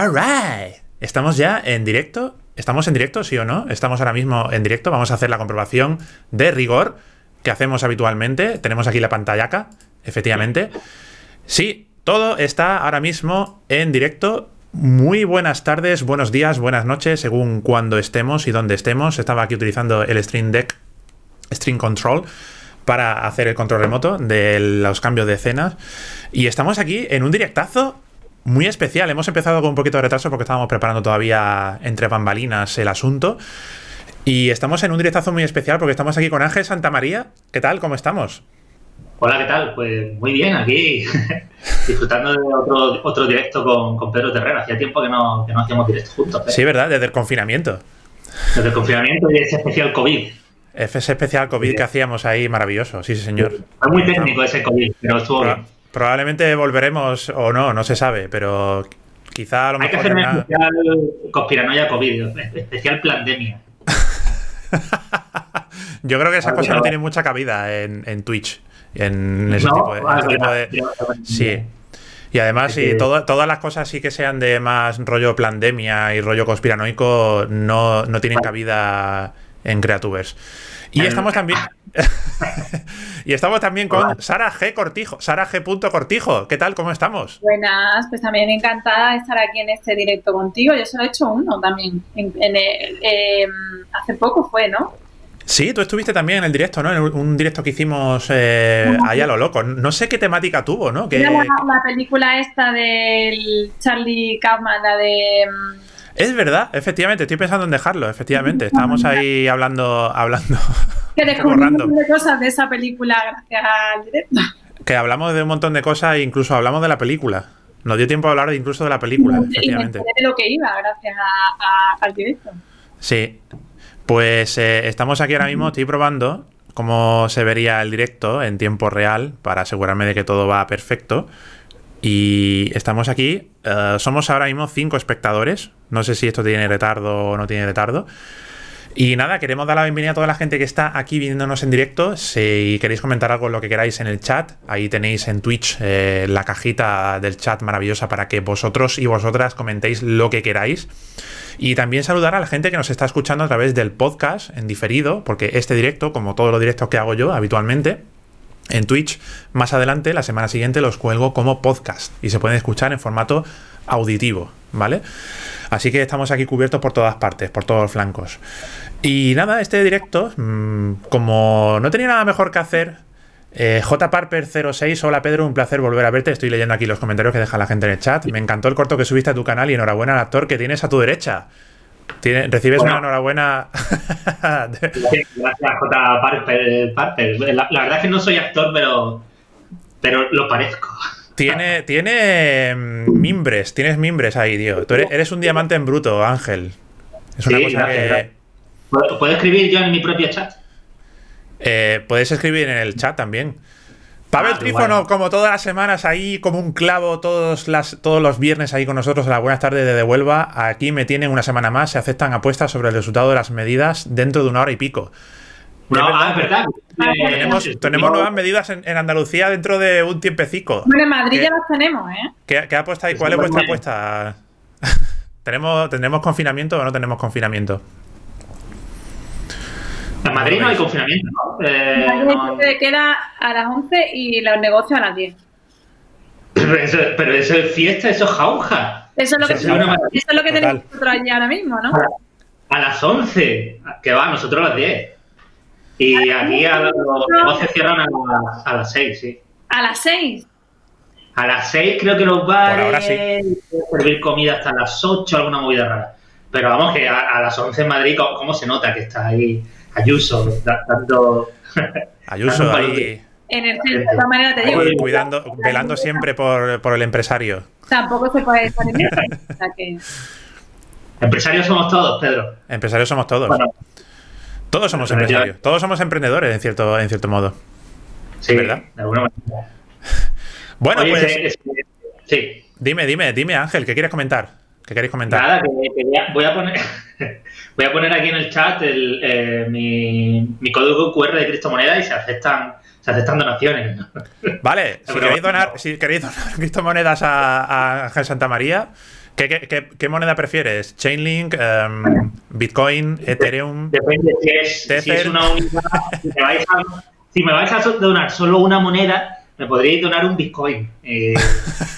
Alright. Estamos ya en directo. ¿Estamos en directo, sí o no? Estamos ahora mismo en directo. Vamos a hacer la comprobación de rigor que hacemos habitualmente. Tenemos aquí la pantallaca, efectivamente. Sí, todo está ahora mismo en directo. Muy buenas tardes, buenos días, buenas noches, según cuando estemos y dónde estemos. Estaba aquí utilizando el Stream Deck, Stream Control, para hacer el control remoto de los cambios de escenas. Y estamos aquí en un directazo muy especial. Hemos empezado con un poquito de retraso porque estábamos preparando todavía entre bambalinas el asunto. Y estamos en un directazo muy especial porque estamos aquí con Ángel Santamaría. ¿Qué tal? ¿Cómo estamos? Hola, ¿qué tal? Pues muy bien, aquí disfrutando de otro, otro directo con, con, Pedro Terrera. Hacía tiempo que no, que no hacíamos directo juntos. ¿eh? Sí, ¿verdad? Desde el confinamiento. Desde el confinamiento y ese especial COVID. Ese especial COVID que hacíamos ahí, maravilloso, sí, sí señor. Fue muy técnico ese COVID, pero estuvo bien. Probablemente volveremos o no, no se sabe, pero quizá a lo mejor. Hay que hacer especial conspiranoia COVID, especial pandemia. Yo creo que esa cosa no tiene mucha cabida en, Twitch. En ese tipo de. Sí. Y además, si todas las cosas sí que sean de más rollo pandemia y rollo conspiranoico, no, no tienen cabida en Creatubers. Y estamos también. y estamos también con Sara G. Cortijo. Sara G. Cortijo. ¿Qué tal? ¿Cómo estamos? Buenas, pues también encantada de estar aquí en este directo contigo. Yo solo he hecho uno también. En, em, hace poco fue, ¿no? Sí, tú estuviste también en el directo, ¿no? En un directo que hicimos eh, ahí a lo loco. No sé qué temática tuvo, ¿no? la, la, película esta del Charlie Kaufman, la de em, es verdad, efectivamente, estoy pensando en dejarlo, efectivamente. Estábamos ahí hablando, hablando. Que descubrimos de cosas de esa película gracias al directo. Que hablamos de un montón de cosas e incluso hablamos de la película. Nos dio tiempo a hablar incluso de la película, efectivamente. de lo que iba gracias al directo. Sí. Pues eh, estamos aquí ahora mismo, estoy probando cómo se vería el directo en tiempo real para asegurarme de que todo va perfecto. Y estamos aquí, eh, somos ahora mismo cinco espectadores, no sé si esto tiene retardo o no tiene retardo. Y nada, queremos dar la bienvenida a toda la gente que está aquí viéndonos en directo. Si queréis comentar algo, lo que queráis en el chat, ahí tenéis en Twitch eh, la cajita del chat maravillosa para que vosotros y vosotras comentéis lo que queráis. Y también saludar a la gente que nos está escuchando a través del podcast en diferido, porque este directo, como todos los directos que hago yo habitualmente, en Twitch. Más adelante, la semana siguiente, los cuelgo como podcast y se pueden escuchar en formato auditivo, ¿vale? Así que estamos aquí cubiertos por todas partes, por todos los flancos. Y nada, este directo, mm, como no tenía nada mejor que hacer, eh, JParper06, hola Pedro, un placer volver a verte. Estoy leyendo aquí los comentarios que deja la gente en el chat. Me encantó el corto que subiste a tu canal y enhorabuena al actor que tienes a tu derecha recibes una enhorabuena. Gracias, J. Parker. La, verdad es que no soy actor, pero, pero lo parezco. Tiene, tiene mm, mimbres, tienes mimbres ahí, tío. Tú eres, un diamante en bruto, Ángel. Es una cosa que. ¿Puedo escribir yo en mi propio chat? Eh, puedes escribir en el chat también. Pavel ah, Trífono, como todas las semanas, ahí como un clavo, todos, las, todos los viernes ahí con nosotros a la buenas tardes de Devuelva. Aquí me tienen una semana más, se aceptan apuestas sobre el resultado de las medidas dentro de una hora y pico. No, ah, es verdad. Tenemos, tenemos nuevas medidas en, Andalucía dentro de un tiempecico. Bueno, en Madrid ya las tenemos, ¿eh? ¿Qué, qué apuesta y cuál es vuestra apuesta? ¿Tenemos, ¿Tenemos confinamiento o no tenemos confinamiento? En Madrid no hay confinamiento, ¿no? Eh, no... queda a las 11 y los negocios a las 10. Pero eso, pero eso es fiesta, eso es jauja. Eso es lo que, eso es lo que tenemos nosotros allí ahora mismo, ¿no? A, las 11, que va, nosotros a las 10. Y aquí a los, negocios cierran a, a, las 6, sí. ¿A las 6? A las 6 creo que los bares sí. servir comida hasta las 8, alguna movida rara. Pero vamos, que a, las 11 en Madrid, ¿cómo, se nota que está ahí Ayuso, dando. Ayuso ahí. En el centro, de todas maneras te digo. Cuidando, velando siempre por, por, el empresario. Tampoco se puede estar en eso. O sea que... Empresarios somos todos, Pedro. Empresarios somos todos. Todos somos empresarios. Todos somos emprendedores, en cierto, en cierto modo. Sí, ¿verdad? De alguna manera. Bueno, pues. sí. Dime, dime, dime, Ángel, ¿qué quieres comentar? ¿Qué queréis comentar? Nada, que, voy a poner. Voy a poner aquí en el chat el, eh, mi, mi, código QR de criptomoneda y se aceptan, se aceptan donaciones. Vale, si queréis, donar, si queréis donar criptomonedas a, a Ángel Santa María, ¿Qué, moneda prefieres? ¿Chainlink, em, Bitcoin, Ethereum? Depende si es, si es una unidad. si, me vais a, donar solo una moneda, me podríais donar un Bitcoin. Eh.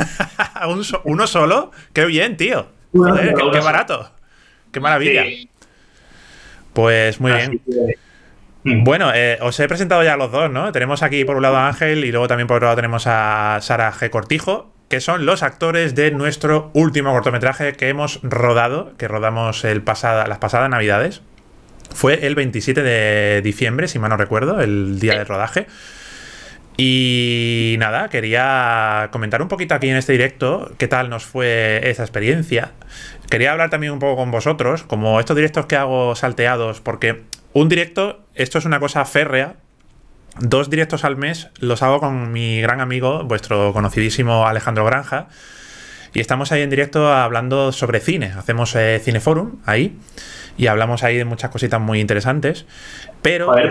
¿Uno solo? ¡Qué bien, tío! qué, barato! ¡Qué maravilla! Pues muy bien. Mm. Bueno, eh, os he presentado ya a los dos, ¿no? Tenemos aquí por un lado a Ángel y luego también por otro lado tenemos a Sara G. Cortijo que son los actores de nuestro último cortometraje que hemos rodado, que rodamos el pasada, las pasadas navidades. Fue el 27 de diciembre, si mal no recuerdo, el día de rodaje. Y nada, quería comentar un poquito aquí en este directo qué tal nos fue esa experiencia. Quería hablar también un poco con vosotros, como estos directos que hago salteados, porque un directo, esto es una cosa férrea, dos directos al mes los hago con mi gran amigo, vuestro conocidísimo Alejandro Granja. Y estamos ahí en directo hablando sobre cine. Hacemos eh, Cineforum ahí. Y hablamos ahí de muchas cositas muy interesantes. Pero. A ver,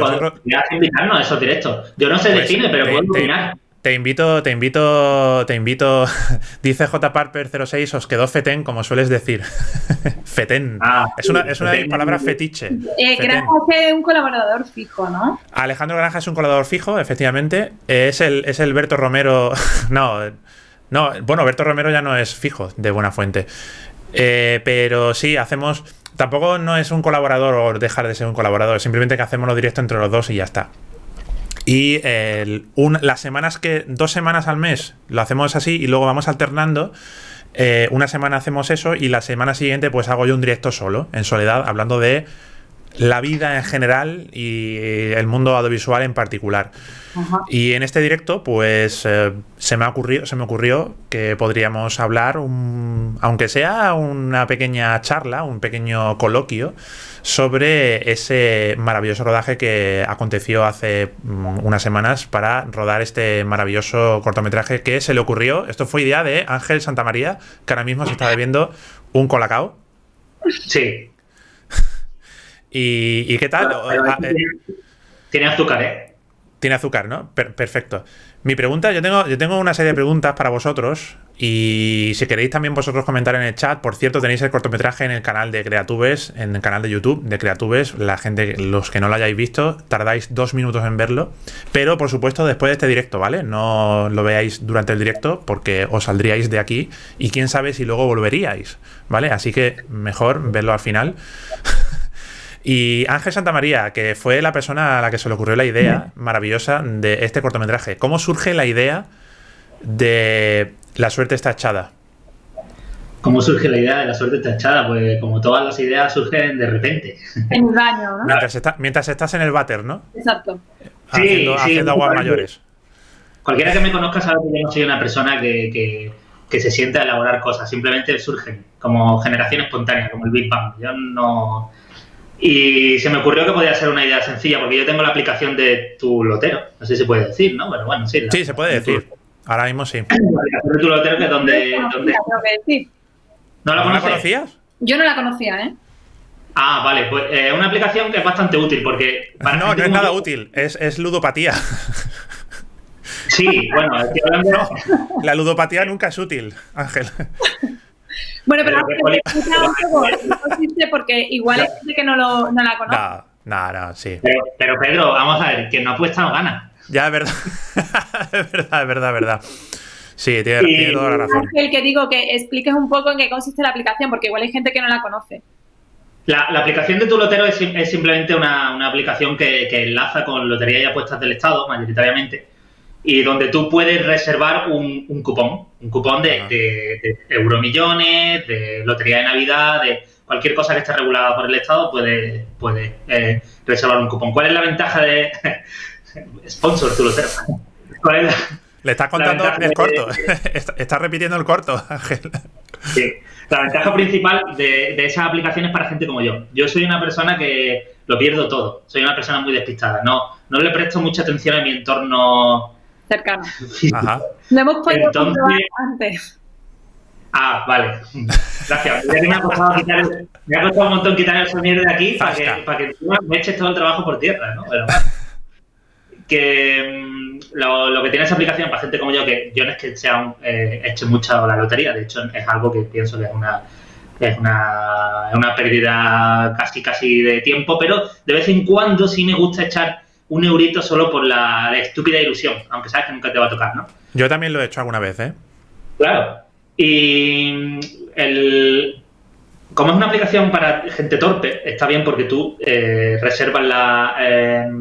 invitarnos a esos directos. Yo no sé de pues, cine, pero puedo opinar. Te invito, te invito, te invito. Dice J. Parper 06, os quedó fetén, como sueles decir. fetén. Ah, es una, es una palabra fetiche. Eh, Granja es un colaborador fijo, ¿no? Alejandro Granja es un colaborador fijo, efectivamente. Es el, es el Berto Romero. no, no, bueno, Berto Romero ya no es fijo de buena fuente. Eh, pero sí, hacemos. Tampoco no es un colaborador o dejar de ser un colaborador, simplemente que hacemos lo directo entre los dos y ya está. Y las semanas que, dos semanas al mes lo hacemos así y luego vamos alternando. Eh, una semana hacemos eso y la semana siguiente pues hago yo un directo solo, en soledad, hablando de la vida en general y el mundo audiovisual en particular. Y en este directo, pues eh, se, me ocurrió, se me ocurrió que podríamos hablar, aunque sea una pequeña charla, un pequeño coloquio, sobre ese maravilloso rodaje que aconteció hace mm, unas semanas para rodar este maravilloso cortometraje que se le ocurrió. Esto fue idea de Ángel Santamaría, que ahora mismo se está bebiendo un colacao. Sí. ¿Y, qué tal? Ah, eh, tiene, azúcar, ¿eh? Tiene azúcar, ¿no? perfecto. Mi pregunta, yo tengo, yo tengo una serie de preguntas para vosotros y si queréis también vosotros comentar en el chat, por cierto, tenéis el cortometraje en el canal de Creatubes, en el canal de YouTube de Creatubes. La gente, los que no lo hayáis visto, tardáis dos minutos en verlo. Pero por supuesto, después de este directo, ¿vale? No lo veáis durante el directo porque os saldríais de aquí y quién sabe si luego volveríais, ¿vale? Así que mejor verlo al final. Y Ángel Santamaría, que fue la persona a la que se le ocurrió la idea maravillosa de este cortometraje. ¿Cómo surge la idea de La suerte está echada? ¿Cómo surge la idea de la suerte está echada? Pues como todas las ideas surgen de repente. En un baño, ¿no? Mientras, estás en el váter, ¿no? Exacto. Haciendo, sí, haciendo aguas mayores. Cualquiera que me conozca sabe que yo no soy una persona que, que, se siente a elaborar cosas. Simplemente surgen como generación espontánea, como el Big Bang. Yo no y se me ocurrió que podía ser una idea sencilla, porque yo tengo la aplicación de tu lotero. No sé si se puede decir, ¿no? Pero bueno, sí. sí, se puede decir. Ahora mismo sí. La aplicación de tu lotero, que es donde. ¿No la, conocías? Yo no la conocía, ¿eh? Ah, vale, pues es eh, una aplicación que es bastante útil porque... no, no es nada útil, es, es ludopatía. Sí, bueno, estoy hablando... No, la ludopatía nunca es útil, Ángel. Bueno, pero, porque igual hay gente que no, lo, no la conoce. No, no, no, sí. Pero, Pedro, vamos a ver, que no apuesta no gana. Ya, es verdad. es verdad, es verdad, es verdad. Sí, tiene, toda la razón. El que digo que expliques un poco en qué consiste la aplicación, porque igual hay gente que no la conoce. La, aplicación de tu lotero es, simplemente una, una aplicación que, que, enlaza con lotería y apuestas del Estado, mayoritariamente y donde tú puedes reservar un, un cupón, un cupón de, de, euromillones, de lotería de Navidad, de cualquier cosa que esté regulada por el Estado, puedes puede, eh, reservar un cupón. ¿Cuál es la ventaja de sponsor tu lotero? ¿Cuál es Le estás contando el corto, estás repitiendo el corto, Ángel. Sí. La ventaja principal de, de esas aplicaciones para gente como yo. Yo soy una persona que lo pierdo todo. Soy una persona muy despistada. No, no le presto mucha atención a mi entorno cercano. Ajá. Lo hemos podido Entonces, antes. Ah, vale. Gracias. me, ha costado quitar, me ha costado un montón quitar el sonido de aquí para que, para que me eches todo el trabajo por tierra, ¿no? Pero, que, mm, lo, que tiene esa aplicación para gente como yo, que yo no es que sea eh, eche mucha la lotería, de hecho es algo que pienso que es una es una, es una pérdida casi casi de tiempo, pero de vez en cuando sí me gusta echar un eurito solo por la, estúpida ilusión, aunque sabes que nunca te va a tocar, ¿no? Yo también lo he hecho alguna vez, ¿eh? Claro. Y el, como es una aplicación para gente torpe, está bien porque tú eh, reservas la, eh,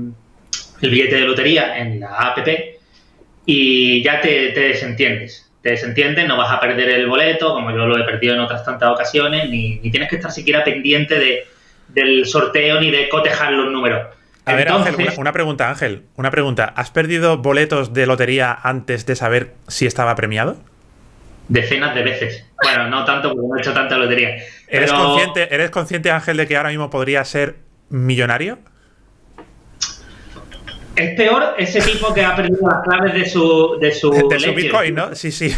el billete de lotería en la app y ya te, desentiendes. Te desentiendes, no vas a perder el boleto, como yo lo he perdido en otras tantas ocasiones, ni, tienes que estar siquiera pendiente de, del sorteo ni de cotejar los números. A ver, Ángel, una, pregunta, Ángel. Una pregunta. ¿Has perdido boletos de lotería antes de saber si estaba premiado? Decenas de veces. Bueno, no tanto porque no he hecho tanta lotería. ¿Eres, consciente, ¿Eres consciente, Ángel, de que ahora mismo podría ser millonario? Es peor ese tipo que ha perdido las claves de su de su, de Bitcoin, ¿no? Sí, sí.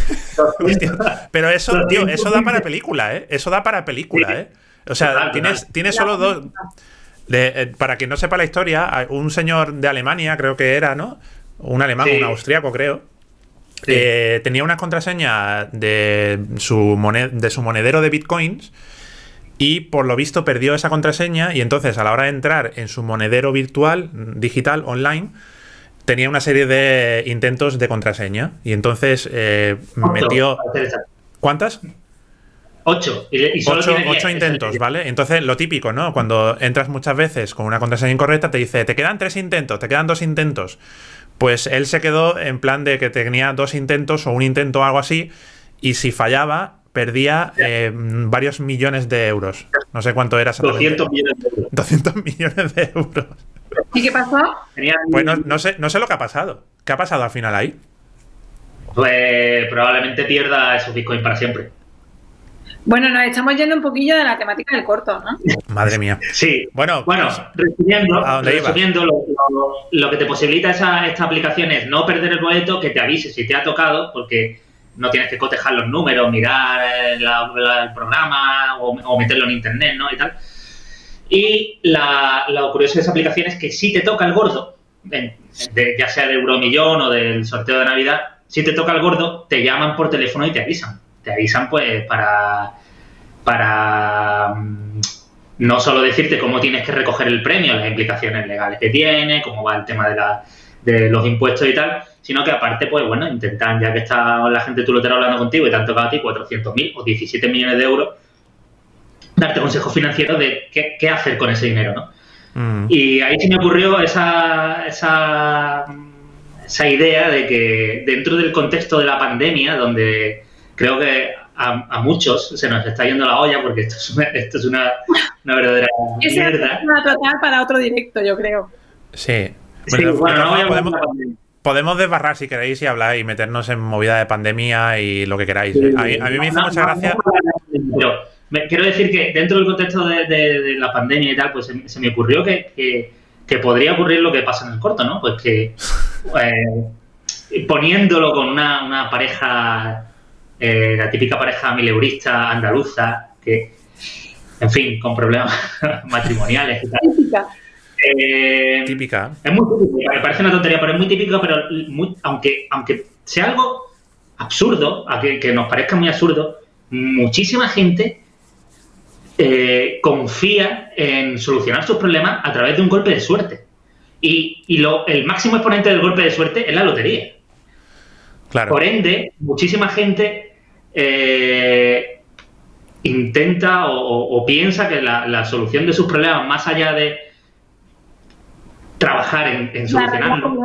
Pero eso, tío, eso da para película, ¿eh? Eso da para película, ¿eh? O sea, tienes, tienes solo dos. Eh, para quien no sepa la historia, un señor de Alemania, creo que era, ¿no? Un alemán, un austriaco, creo. Eh, tenía una contraseña de su, de su monedero de bitcoins y por lo visto perdió esa contraseña y entonces a la hora de entrar en su monedero virtual, digital, online, tenía una serie de intentos de contraseña y entonces eh, metió... ¿Cuántas? Ocho. Y, ocho, intentos, ¿vale? Entonces, lo típico, ¿no? Cuando entras muchas veces con una contraseña incorrecta, te dice, te quedan tres intentos, te quedan dos intentos. Pues él se quedó en plan de que tenía dos intentos o un intento o algo así, y si fallaba, perdía eh, varios millones de euros. No sé cuánto era exactamente. 200 millones de euros. 200 millones de euros. ¿Y qué pasó? Pues no, sé, no sé lo que ha pasado. ¿Qué ha pasado al final ahí? Pues probablemente pierda esos bitcoins para siempre. Bueno, nos estamos yendo un poquillo de la temática del corto, ¿no? Madre mía. Sí. Bueno, bueno resumiendo, lo, que te posibilita esa, esta aplicación es no perder el boleto, que te avise si te ha tocado, porque no tienes que cotejar los números, mirar el programa o, meterlo en internet, ¿no? Y tal. Y la, lo curioso de esa aplicación es que si te toca el gordo, ya sea del Euromillón o del sorteo de Navidad, si te toca el gordo, te llaman por teléfono y te avisan. Te avisan, pues, para. para. Mm, no solo decirte cómo tienes que recoger el premio, las implicaciones legales que tiene, cómo va el tema de, la, de los impuestos y tal, sino que aparte, pues bueno, intentan, ya que está la gente tú lo tenés hablando contigo y te han tocado a ti 400.000 o 17 millones de euros, darte consejos financieros de qué, hacer con ese dinero, ¿no? Mm. Y ahí se me ocurrió esa, esa, esa idea de que dentro del contexto de la pandemia, donde creo que a, muchos se nos está yendo la olla porque esto es una, esto es una, una verdadera mierda. Es una total para otro directo, yo creo. Sí. Bueno, no podemos, Podemos desbarrar si queréis y hablar y meternos en movida de pandemia y lo que queráis. ¿eh? A, mí, me hizo mucha gracia. Pero quiero decir que dentro del contexto de, la pandemia y tal, pues se, me ocurrió que, podría ocurrir lo que pasa en el corto, ¿no? Pues que eh, poniéndolo con una, pareja, eh, la típica pareja mileurista andaluza, que, en fin, con problemas matrimoniales y tal. Eh, típica. Es muy típica, me parece una tontería, pero es muy típica, pero aunque, aunque sea algo absurdo, a que, nos parezca muy absurdo, muchísima gente eh, confía en solucionar sus problemas a través de un golpe de suerte. Y, lo, el máximo exponente del golpe de suerte es la lotería. Claro. Por ende, muchísima gente eh, intenta o, piensa que la, solución de sus problemas, más allá de, trabajar en, en solucionarlo.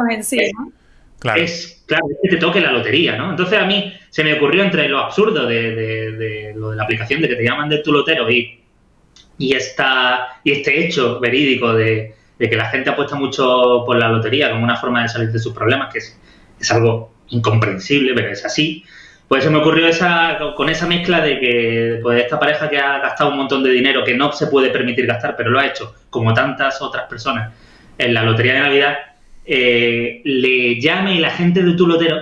claro. Es, claro, que te toque la lotería, ¿no? Entonces a mí se me ocurrió entre lo absurdo de, lo de la aplicación de que te llaman de tu lotero y, y, esta, y este hecho verídico de, que la gente apuesta mucho por la lotería como una forma de salir de sus problemas, que es, es algo incomprensible, pero es así. Pues se me ocurrió esa, con esa mezcla de que pues, esta pareja que ha gastado un montón de dinero que no se puede permitir gastar, pero lo ha hecho como tantas otras personas en la lotería de Navidad, eh, le llame la gente de tu lotero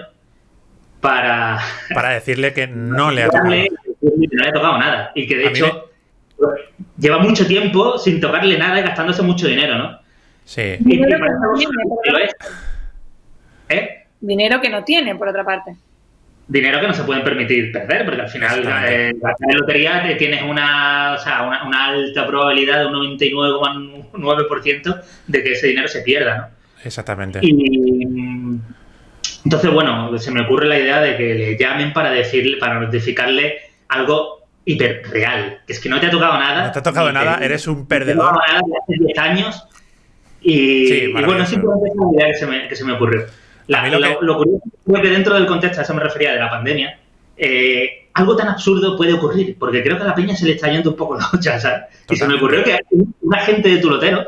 para... Para decirle que no le ha tocado. no le ha tocado nada. Y que de hecho lleva mucho tiempo sin tocarle nada y gastándose mucho dinero, ¿no? Sí. Y, ¿Eh? dinero que no tiene, por otra parte. Dinero que no se pueden permitir perder, porque al final eh, la lotería te tienes una, o sea, una, alta probabilidad de un 99,9% de que ese dinero se pierda, ¿no? Exactamente. Y entonces, bueno, se me ocurre la idea de que le llamen para decirle, para notificarle algo hiperreal, que es que no te ha tocado nada. No te ha tocado nada, eres un perdedor. No nada hace 10 años. Y, bueno, simplemente es una idea que se me, que se me ocurrió. Lo, curioso es que dentro del contexto, a eso me refería, de la pandemia, eh, algo tan absurdo puede ocurrir, porque creo que a la peña se le está yendo un poco la olla, ¿sabes? Y se me ocurrió que un agente de tu lotero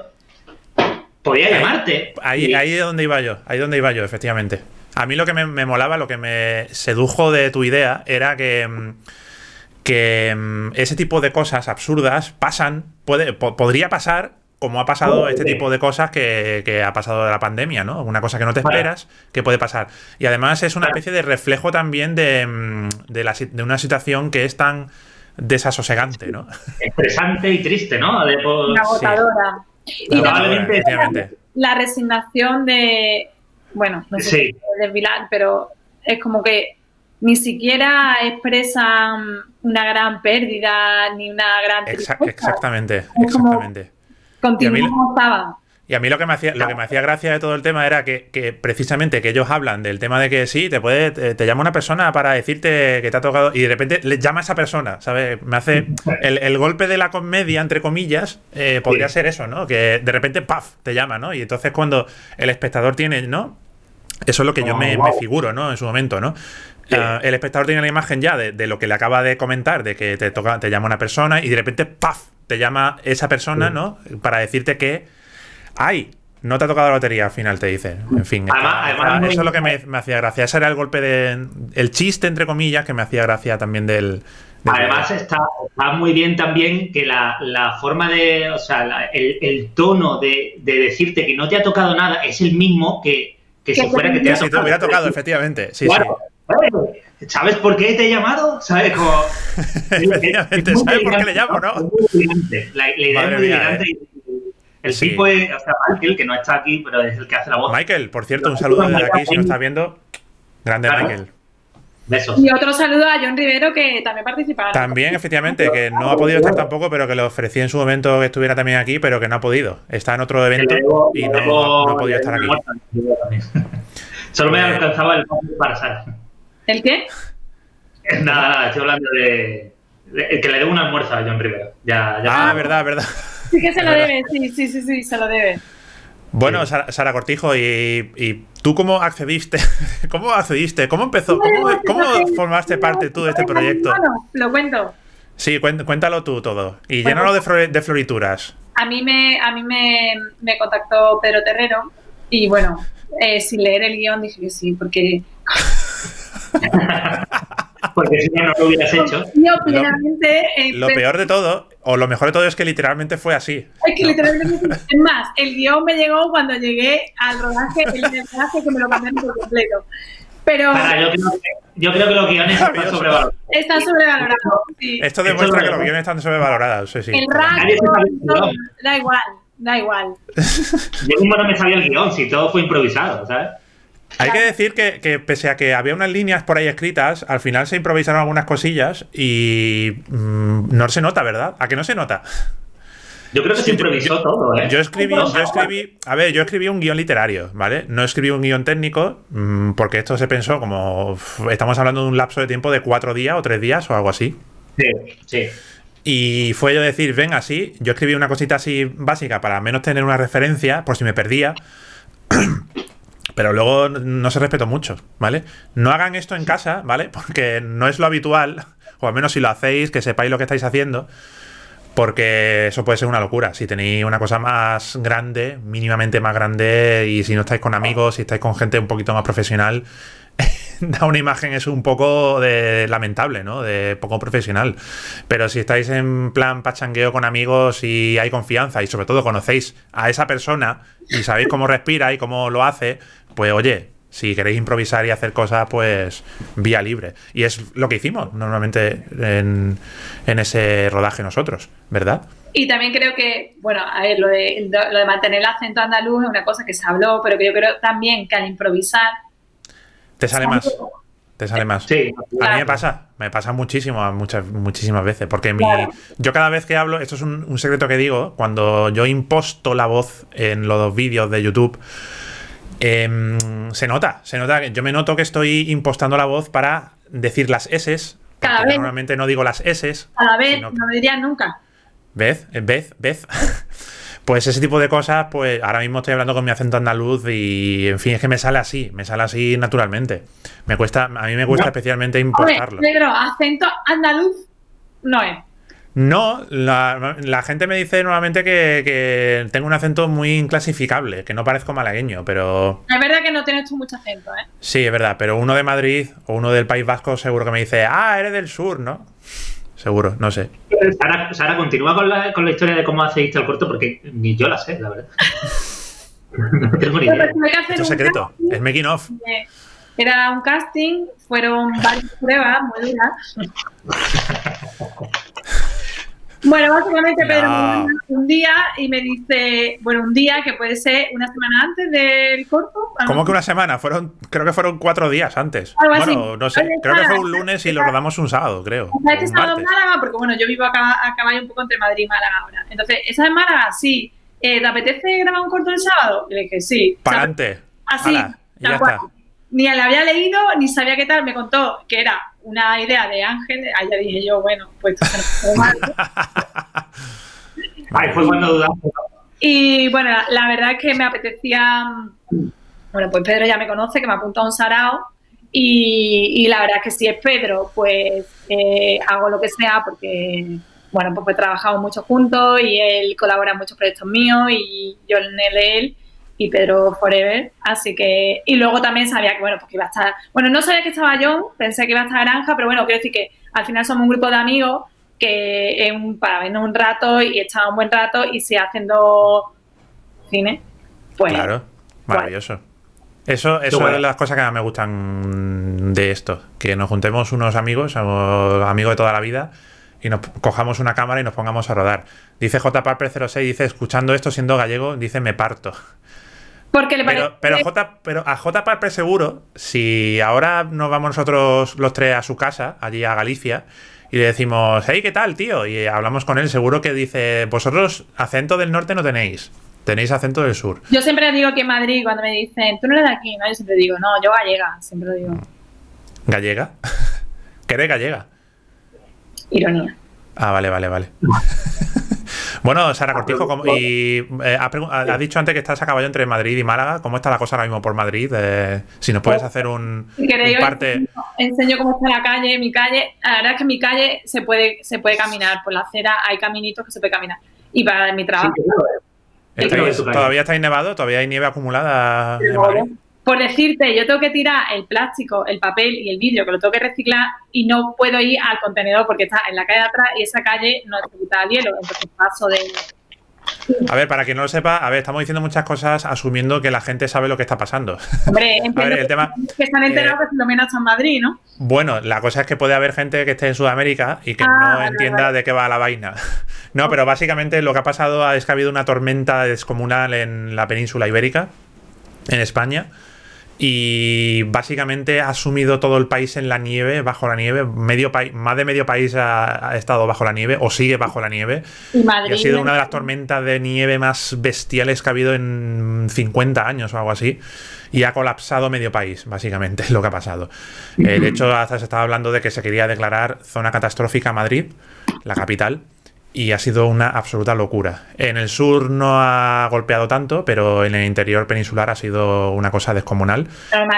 podía llamarte. Ahí, ahí es donde iba yo, ahí es donde iba yo, efectivamente. A mí lo que me, me molaba, lo que me sedujo de tu idea era que mm, que mm, ese tipo de cosas absurdas pasan, puede, podría pasar como ha pasado este tipo de cosas que, ha pasado de la pandemia, ¿no? Una cosa que no te esperas que puede pasar. Y además es una especie de reflejo también de, mm, de, una situación que es tan desasosegante, ¿no? Estresante y triste, ¿no? De, agotadora. Y la resignación de, bueno, no sé sí. desvilar, pero es como que ni siquiera expresan una gran pérdida ni una gran exactamente, exactamente. Continuamos y a mí lo que me hacía, lo que me hacía gracia de todo el tema era que, precisamente que ellos hablan del tema de que sí, te puede, te, llama una persona para decirte que te ha tocado y de repente le llama a esa persona, ¿sabes? Me hace el, golpe de la comedia, entre comillas, eh, podría ser eso, ¿no? Que de repente, ¡paf! te llama, ¿no? Y entonces cuando el espectador tiene, ¿no? Eso es lo que yo me, me, figuro, ¿no? En su momento, ¿no? Ah, el espectador tiene la imagen ya de, lo que le acaba de comentar, de que te toca, te llama una persona y de repente, ¡paf! Te llama esa persona, ¿no? Para decirte que, ¡ay! No te ha tocado la lotería al final, te dice. En fin, eso es lo que me, hacía gracia. Ese era el golpe de. El chiste, entre comillas, que me hacía gracia también del. Además, está, muy bien también que la, forma de. O sea, el, tono de, decirte que no te ha tocado nada es el mismo que, que si fuera que te ha tocado. Si te hubiera tocado, efectivamente. Sí, sí. ¿Sabes por qué te he llamado? ¿Sabes? Como, ¿Sabes por qué le llamo, no? La, idea es muy elegante. El tipo es, o sea, Michael, que no está aquí, pero es el que hace la voz. Michael, por cierto, un saludo desde aquí, si no estás viendo. Grande Michael. Besos. Y otro saludo a John Rivero, que también participa. También, efectivamente, que no ha podido estar tampoco, pero que le ofrecí en su momento que estuviera también aquí, pero que no ha podido. Está en otro evento y no, no ha podido estar aquí. Solo me alcanzaba el para Sara. ¿El qué? Nada, nada, estoy hablando de, que le debo un almuerzo a John Rivera. Ya, ya ah, verdad, verdad. Sí que se lo debe, sí, sí, sí, sí, se lo debe. Bueno, Sara, Cortijo, ¿y, tú cómo accediste? ¿Cómo accediste? ¿Cómo empezó? ¿Cómo, formaste parte tú de este proyecto? Bueno, lo cuento. Sí, cuéntalo tú todo. Y llénalo de, de, florituras. A mí me, a mí me, me contactó Pedro Terrero y bueno, eh, sin leer el guion dije que sí, porque Porque si no, no lo hubieras hecho. lo, peor de todo, o lo mejor de todo es que literalmente fue así. Es que literalmente Es más, el guion me llegó cuando llegué al rodaje, el rodaje que me lo mandaron por completo. Pero. yo, creo que, los guiones están sobrevalorados. Están sobrevalorados. Esto demuestra que los guiones están sobrevalorados. Sí, sí. El rango. da igual, da igual. yo mismo no me sabía el guion, si todo fue improvisado, ¿sabes? Hay que decir que, pese a que había unas líneas por ahí escritas, al final se improvisaron algunas cosillas y mm, no se nota, ¿verdad? ¿A que no se nota? Yo creo que se improvisó todo, ¿eh? Yo escribí, yo escribí, a ver, yo escribí un guion literario, ¿vale? No escribí un guion técnico, mm, porque esto se pensó como. Estamos hablando de un lapso de tiempo de cuatro días o tres días o algo así. Sí, sí. Y fue yo decir, venga, sí, yo escribí una cosita así básica para menos tener una referencia, por si me perdía. pero luego no se respetó mucho, ¿vale? No hagan esto en casa, ¿vale? Porque no es lo habitual, o al menos si lo hacéis, que sepáis lo que estáis haciendo, porque eso puede ser una locura. Si tenéis una cosa más grande, mínimamente más grande, y si no estáis con amigos, si estáis con gente un poquito más profesional, da una imagen es un poco de lamentable, ¿no? De poco profesional. Pero si estáis en plan pachangueo con amigos y hay confianza y sobre todo conocéis a esa persona y sabéis cómo respira y cómo lo hace, pues oye, si queréis improvisar y hacer cosas, pues vía libre. Y es lo que hicimos normalmente en, ese rodaje nosotros, ¿verdad? Y también creo que, bueno, a ver, lo de, lo de mantener el acento andaluz es una cosa que se habló, pero que yo creo también que al improvisar Te sale más. Te sale más. Sí. A mí me pasa, me pasa muchísimo, muchas, muchísimas veces. Porque mi, yo cada vez que hablo, esto es un, secreto que digo, cuando yo imposto la voz en los vídeos de YouTube, em, se nota, se nota. Yo me noto que estoy impostando la voz para decir las S. Cada vez. Normalmente no digo las S. Cada vez, no lo diría nunca. ¿Ves? ¿Ves? ¿Ves? Pues ese tipo de cosas, pues ahora mismo estoy hablando con mi acento andaluz y, en fin, es que me sale así, me sale así naturalmente. Me cuesta, a mí me cuesta especialmente importarlo. Pedro, acento andaluz no es. No, la, gente me dice normalmente que, tengo un acento muy inclasificable, que no parezco malagueño, pero... Es verdad que no tienes tú mucho acento, ¿eh? Sí, es verdad, pero uno de Madrid o uno del País Vasco seguro que me dice, ah, eres del sur, ¿no? seguro, no sé. Sara, continúa con la, con la historia de cómo hacéis el corto, porque ni yo la sé, la verdad. no tengo ni idea. Esto es secreto, es making off. Era un casting, fueron varias pruebas muy duras. Bueno, básicamente Pedro me un día y me dice, bueno, un día que puede ser una semana antes del corto. ¿Cómo que una semana? Fueron, creo que fueron cuatro días antes. bueno, no sé, creo que fue un lunes y lo rodamos un sábado, creo. Este sábado en Málaga, porque bueno, yo vivo a, caballo un poco entre Madrid y Málaga ahora. Entonces, esa es Málaga, sí. Eh, ¿Te apetece grabar un corto el sábado? Y le dije, sí. Para adelante. Así, ya está. Ni la había leído, ni sabía qué tal. Me contó que era una idea de Ángel, ahí ya dije yo, bueno, pues Ahí fue cuando dudamos. Y bueno, la, verdad es que me apetecía, bueno, pues Pedro ya me conoce, que me apunta a un sarao. Y, la verdad es que si es Pedro, pues eh, hago lo que sea porque, bueno, pues, pues trabajamos mucho juntos y él colabora en muchos proyectos míos y yo en el de él y Pedro Forever. Así que, y luego también sabía que, bueno, pues iba a estar, bueno, no sabía que estaba John, pensé que iba a estar Naranja, pero bueno, quiero decir que al final somos un grupo de amigos que es un, para vernos un rato y echar un buen rato y si haciendo cine, pues. Claro, maravilloso. Eso, eso es de las cosas que más me gustan de esto, que nos juntemos unos amigos, amigos de toda la vida, y nos cojamos una cámara y nos pongamos a rodar. Dice J. Parper 06, dice, escuchando esto siendo gallego, dice, me parto. Porque le pero, pero, J, pero a J. Parper seguro, si ahora nos vamos nosotros los tres a su casa, allí a Galicia, y le decimos, hey, ¿qué tal, tío? Y hablamos con él, seguro que dice, vosotros acento del norte no tenéis, tenéis acento del sur. Yo siempre digo que en Madrid, cuando me dicen, tú no eres de aquí, ¿no? Yo siempre digo, no, yo gallega, siempre lo digo. ¿Gallega? ¿Qué eres gallega? Ironía. Ah, vale, vale, vale. Bueno, Sara Cortijo, y eh, ha, dicho antes que estás a caballo entre Madrid y Málaga. ¿Cómo está la cosa ahora mismo por Madrid? Eh, si nos puedes hacer un, parte. Enseño, cómo está la calle, mi calle. La verdad es que mi calle se puede, se puede caminar. Por la acera hay caminitos que se puede caminar. Y para mi trabajo. ¿Todavía estáis nevado? ¿Todavía hay nieve acumulada en Madrid? Por decirte, yo tengo que tirar el plástico, el papel y el vidrio, que lo tengo que reciclar y no puedo ir al contenedor porque está en la calle de atrás y esa calle no necesita el hielo, entonces paso de... A ver, para quien no lo sepa, a ver, estamos diciendo muchas cosas asumiendo que la gente sabe lo que está pasando. Hombre, el tema, que están enterados eh, que Filomena está en Madrid, ¿no? Bueno, la cosa es que puede haber gente que esté en Sudamérica y que ah, no entienda de qué va la vaina. No, pero básicamente lo que ha pasado es que ha habido una tormenta descomunal en la península ibérica, en España y básicamente ha sumido todo el país en la nieve, bajo la nieve. Medio más de medio país ha, estado bajo la nieve o sigue bajo la nieve. Y, ha sido una de las tormentas de nieve más bestiales que ha habido en 50 años o algo así. Y ha colapsado medio país, básicamente, es lo que ha pasado. Eh, de hecho, hasta se estaba hablando de que se quería declarar zona catastrófica Madrid, la capital y ha sido una absoluta locura. En el sur no ha golpeado tanto, pero en el interior peninsular ha sido una cosa descomunal.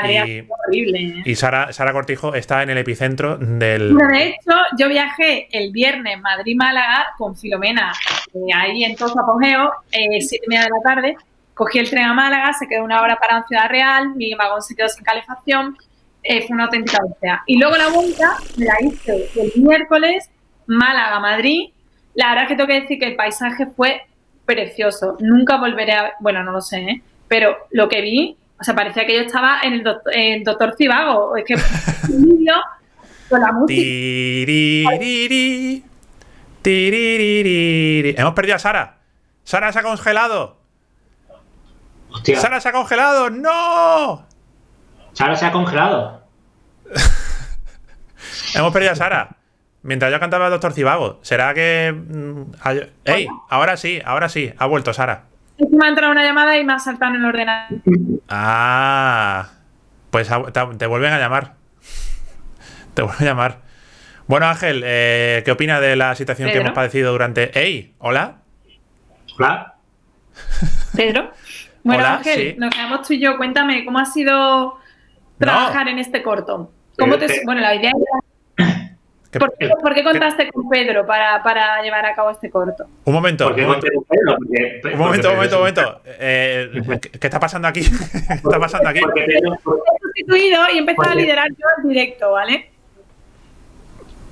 y, horrible. ¿eh? Y Sara, Sara Cortijo está en el epicentro del. de hecho, yo viajé el viernes Madrid-Málaga con Filomena, eh, ahí en todo su apogeo, eh, siete y media de la tarde. Cogí el tren a Málaga, se quedó una hora para en Ciudad Real, mi vagón se quedó sin calefacción. fue una auténtica odisea. Y luego la vuelta me la hice el miércoles Málaga-Madrid la verdad es que tengo que decir que el paisaje fue precioso. Nunca volveré a... Bueno, no lo sé, ¿eh? Pero lo que vi, o sea, parecía que yo estaba en el Doctor, en doctor Cibago. Es que un vídeo con la música... Hemos perdido a Sara. Sara se ha congelado. Sara se ha congelado. ¡No! Sara se ha congelado. Hemos perdido a Sara. Mientras yo cantaba el Doctor Cibago. ¿Será que. Mm, ¡Ey! Ahora sí, ahora sí. Ha vuelto Sara. Me ha entrado una llamada y me ha saltado en el ordenador. Ah. Pues te vuelven a llamar. Te vuelven a llamar. Bueno, Ángel, eh, ¿qué opina de la situación que hemos padecido durante. ¡Ey! ¿Hola? Hola. Pedro. Bueno, Ángel, nos quedamos tú y yo. Cuéntame, ¿cómo ha sido trabajar en este corto? ¿Cómo te, bueno, la idea ¿Por, qué, contaste con Pedro para, llevar a cabo este corto? Un momento. un momento, un momento, un momento. Eh, ¿Qué está pasando aquí? ¿Qué está pasando aquí? He sustituido y he empezado a liderar yo el directo, ¿vale?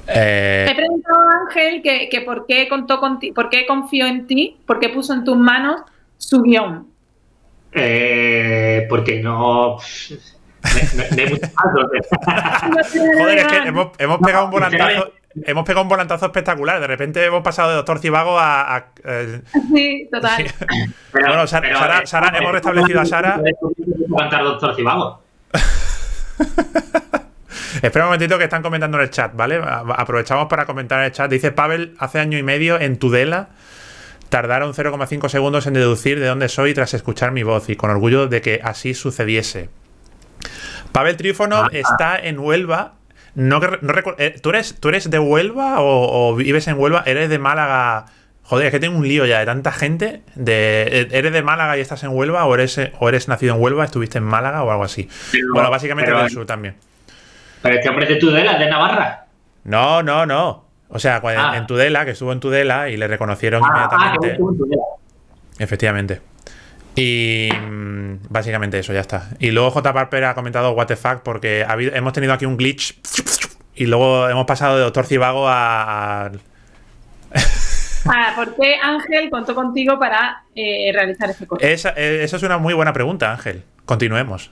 Eh... He preguntado a Ángel que, por qué contó contigo, por qué confió en ti, por qué puso en tus manos su guion. Eh, porque no. Joder, es que hemos, pegado un volantazo. Hemos pegado un volantazo espectacular. De repente hemos pasado de Doctor Cibago a. Eh, sí, total. bueno, Sara, Sara, hemos restablecido a Sara. Doctor Cibago. Espera un momentito que están comentando en el chat, ¿vale? Aprovechamos para comentar en el chat. Dice Pavel, hace año y medio en Tudela tardaron 0,5 segundos en deducir de dónde soy tras escuchar mi voz y con orgullo de que así sucediese. Pavel Trífono ah. está en Huelva. No, no eh, ¿tú, eres, ¿Tú eres de Huelva o, vives en Huelva? ¿Eres de Málaga? Joder, es que tengo un lío ya de tanta gente. De, eh, ¿Eres de Málaga y estás en Huelva? ¿O eres, o eres nacido en Huelva, estuviste en Málaga o algo así? bueno, básicamente del sur también. Pero este hombre es de Tudela, de Navarra. No, no, no. O sea, ah. en Tudela, que estuvo en Tudela y le reconocieron ah, inmediatamente. Efectivamente. Y mm, básicamente eso, ya está. Y luego J. Parper ha comentado what the fuck porque hemos tenido aquí un glitch y luego hemos pasado de Doctor Cibago a... a... Ah, ¿Por qué Ángel contó contigo para eh, realizar este corte? Esa, eh, esa, es una muy buena pregunta, Ángel. Continuemos.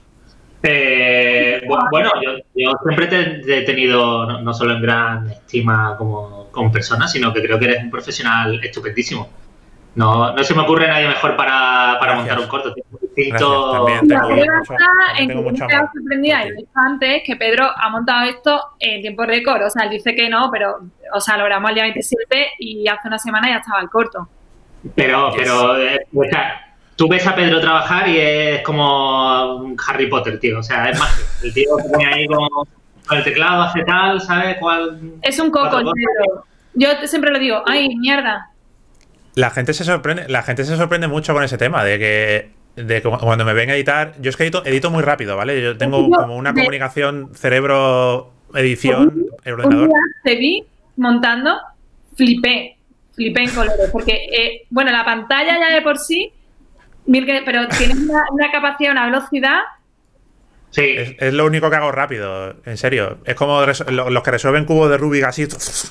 Eh, bueno, yo, siempre te, he tenido, no, solo en gran estima como, como persona, sino que creo que eres un profesional estupendísimo. No, no se me ocurre nadie mejor para, para montar un corto. Distinto. También tengo, mucho, sorprendida y antes que Pedro ha montado esto en tiempo récord. O sea, él dice que no, pero o sea, lo grabamos el día 27 y hace una semana ya estaba el corto. Pero, pero eh, tú ves a Pedro trabajar y es como un Harry Potter, tío. O sea, es mágico. El tío se pone ahí con, el teclado, hace tal, ¿sabes? ¿Cuál, es un coco el Pedro. Yo siempre lo digo, ay, mierda, la gente se sorprende, la gente se sorprende mucho con ese tema, de que, de cuando me ven a editar, yo es que edito, muy rápido, ¿vale? Yo tengo como una comunicación cerebro-edición, el ordenador. te vi montando, flipé, flipé en colores, porque, eh, bueno, la pantalla ya de por sí, pero tiene una, una capacidad, una velocidad es, lo único que hago rápido, en serio. Es como los que resuelven cubos de Rubik así,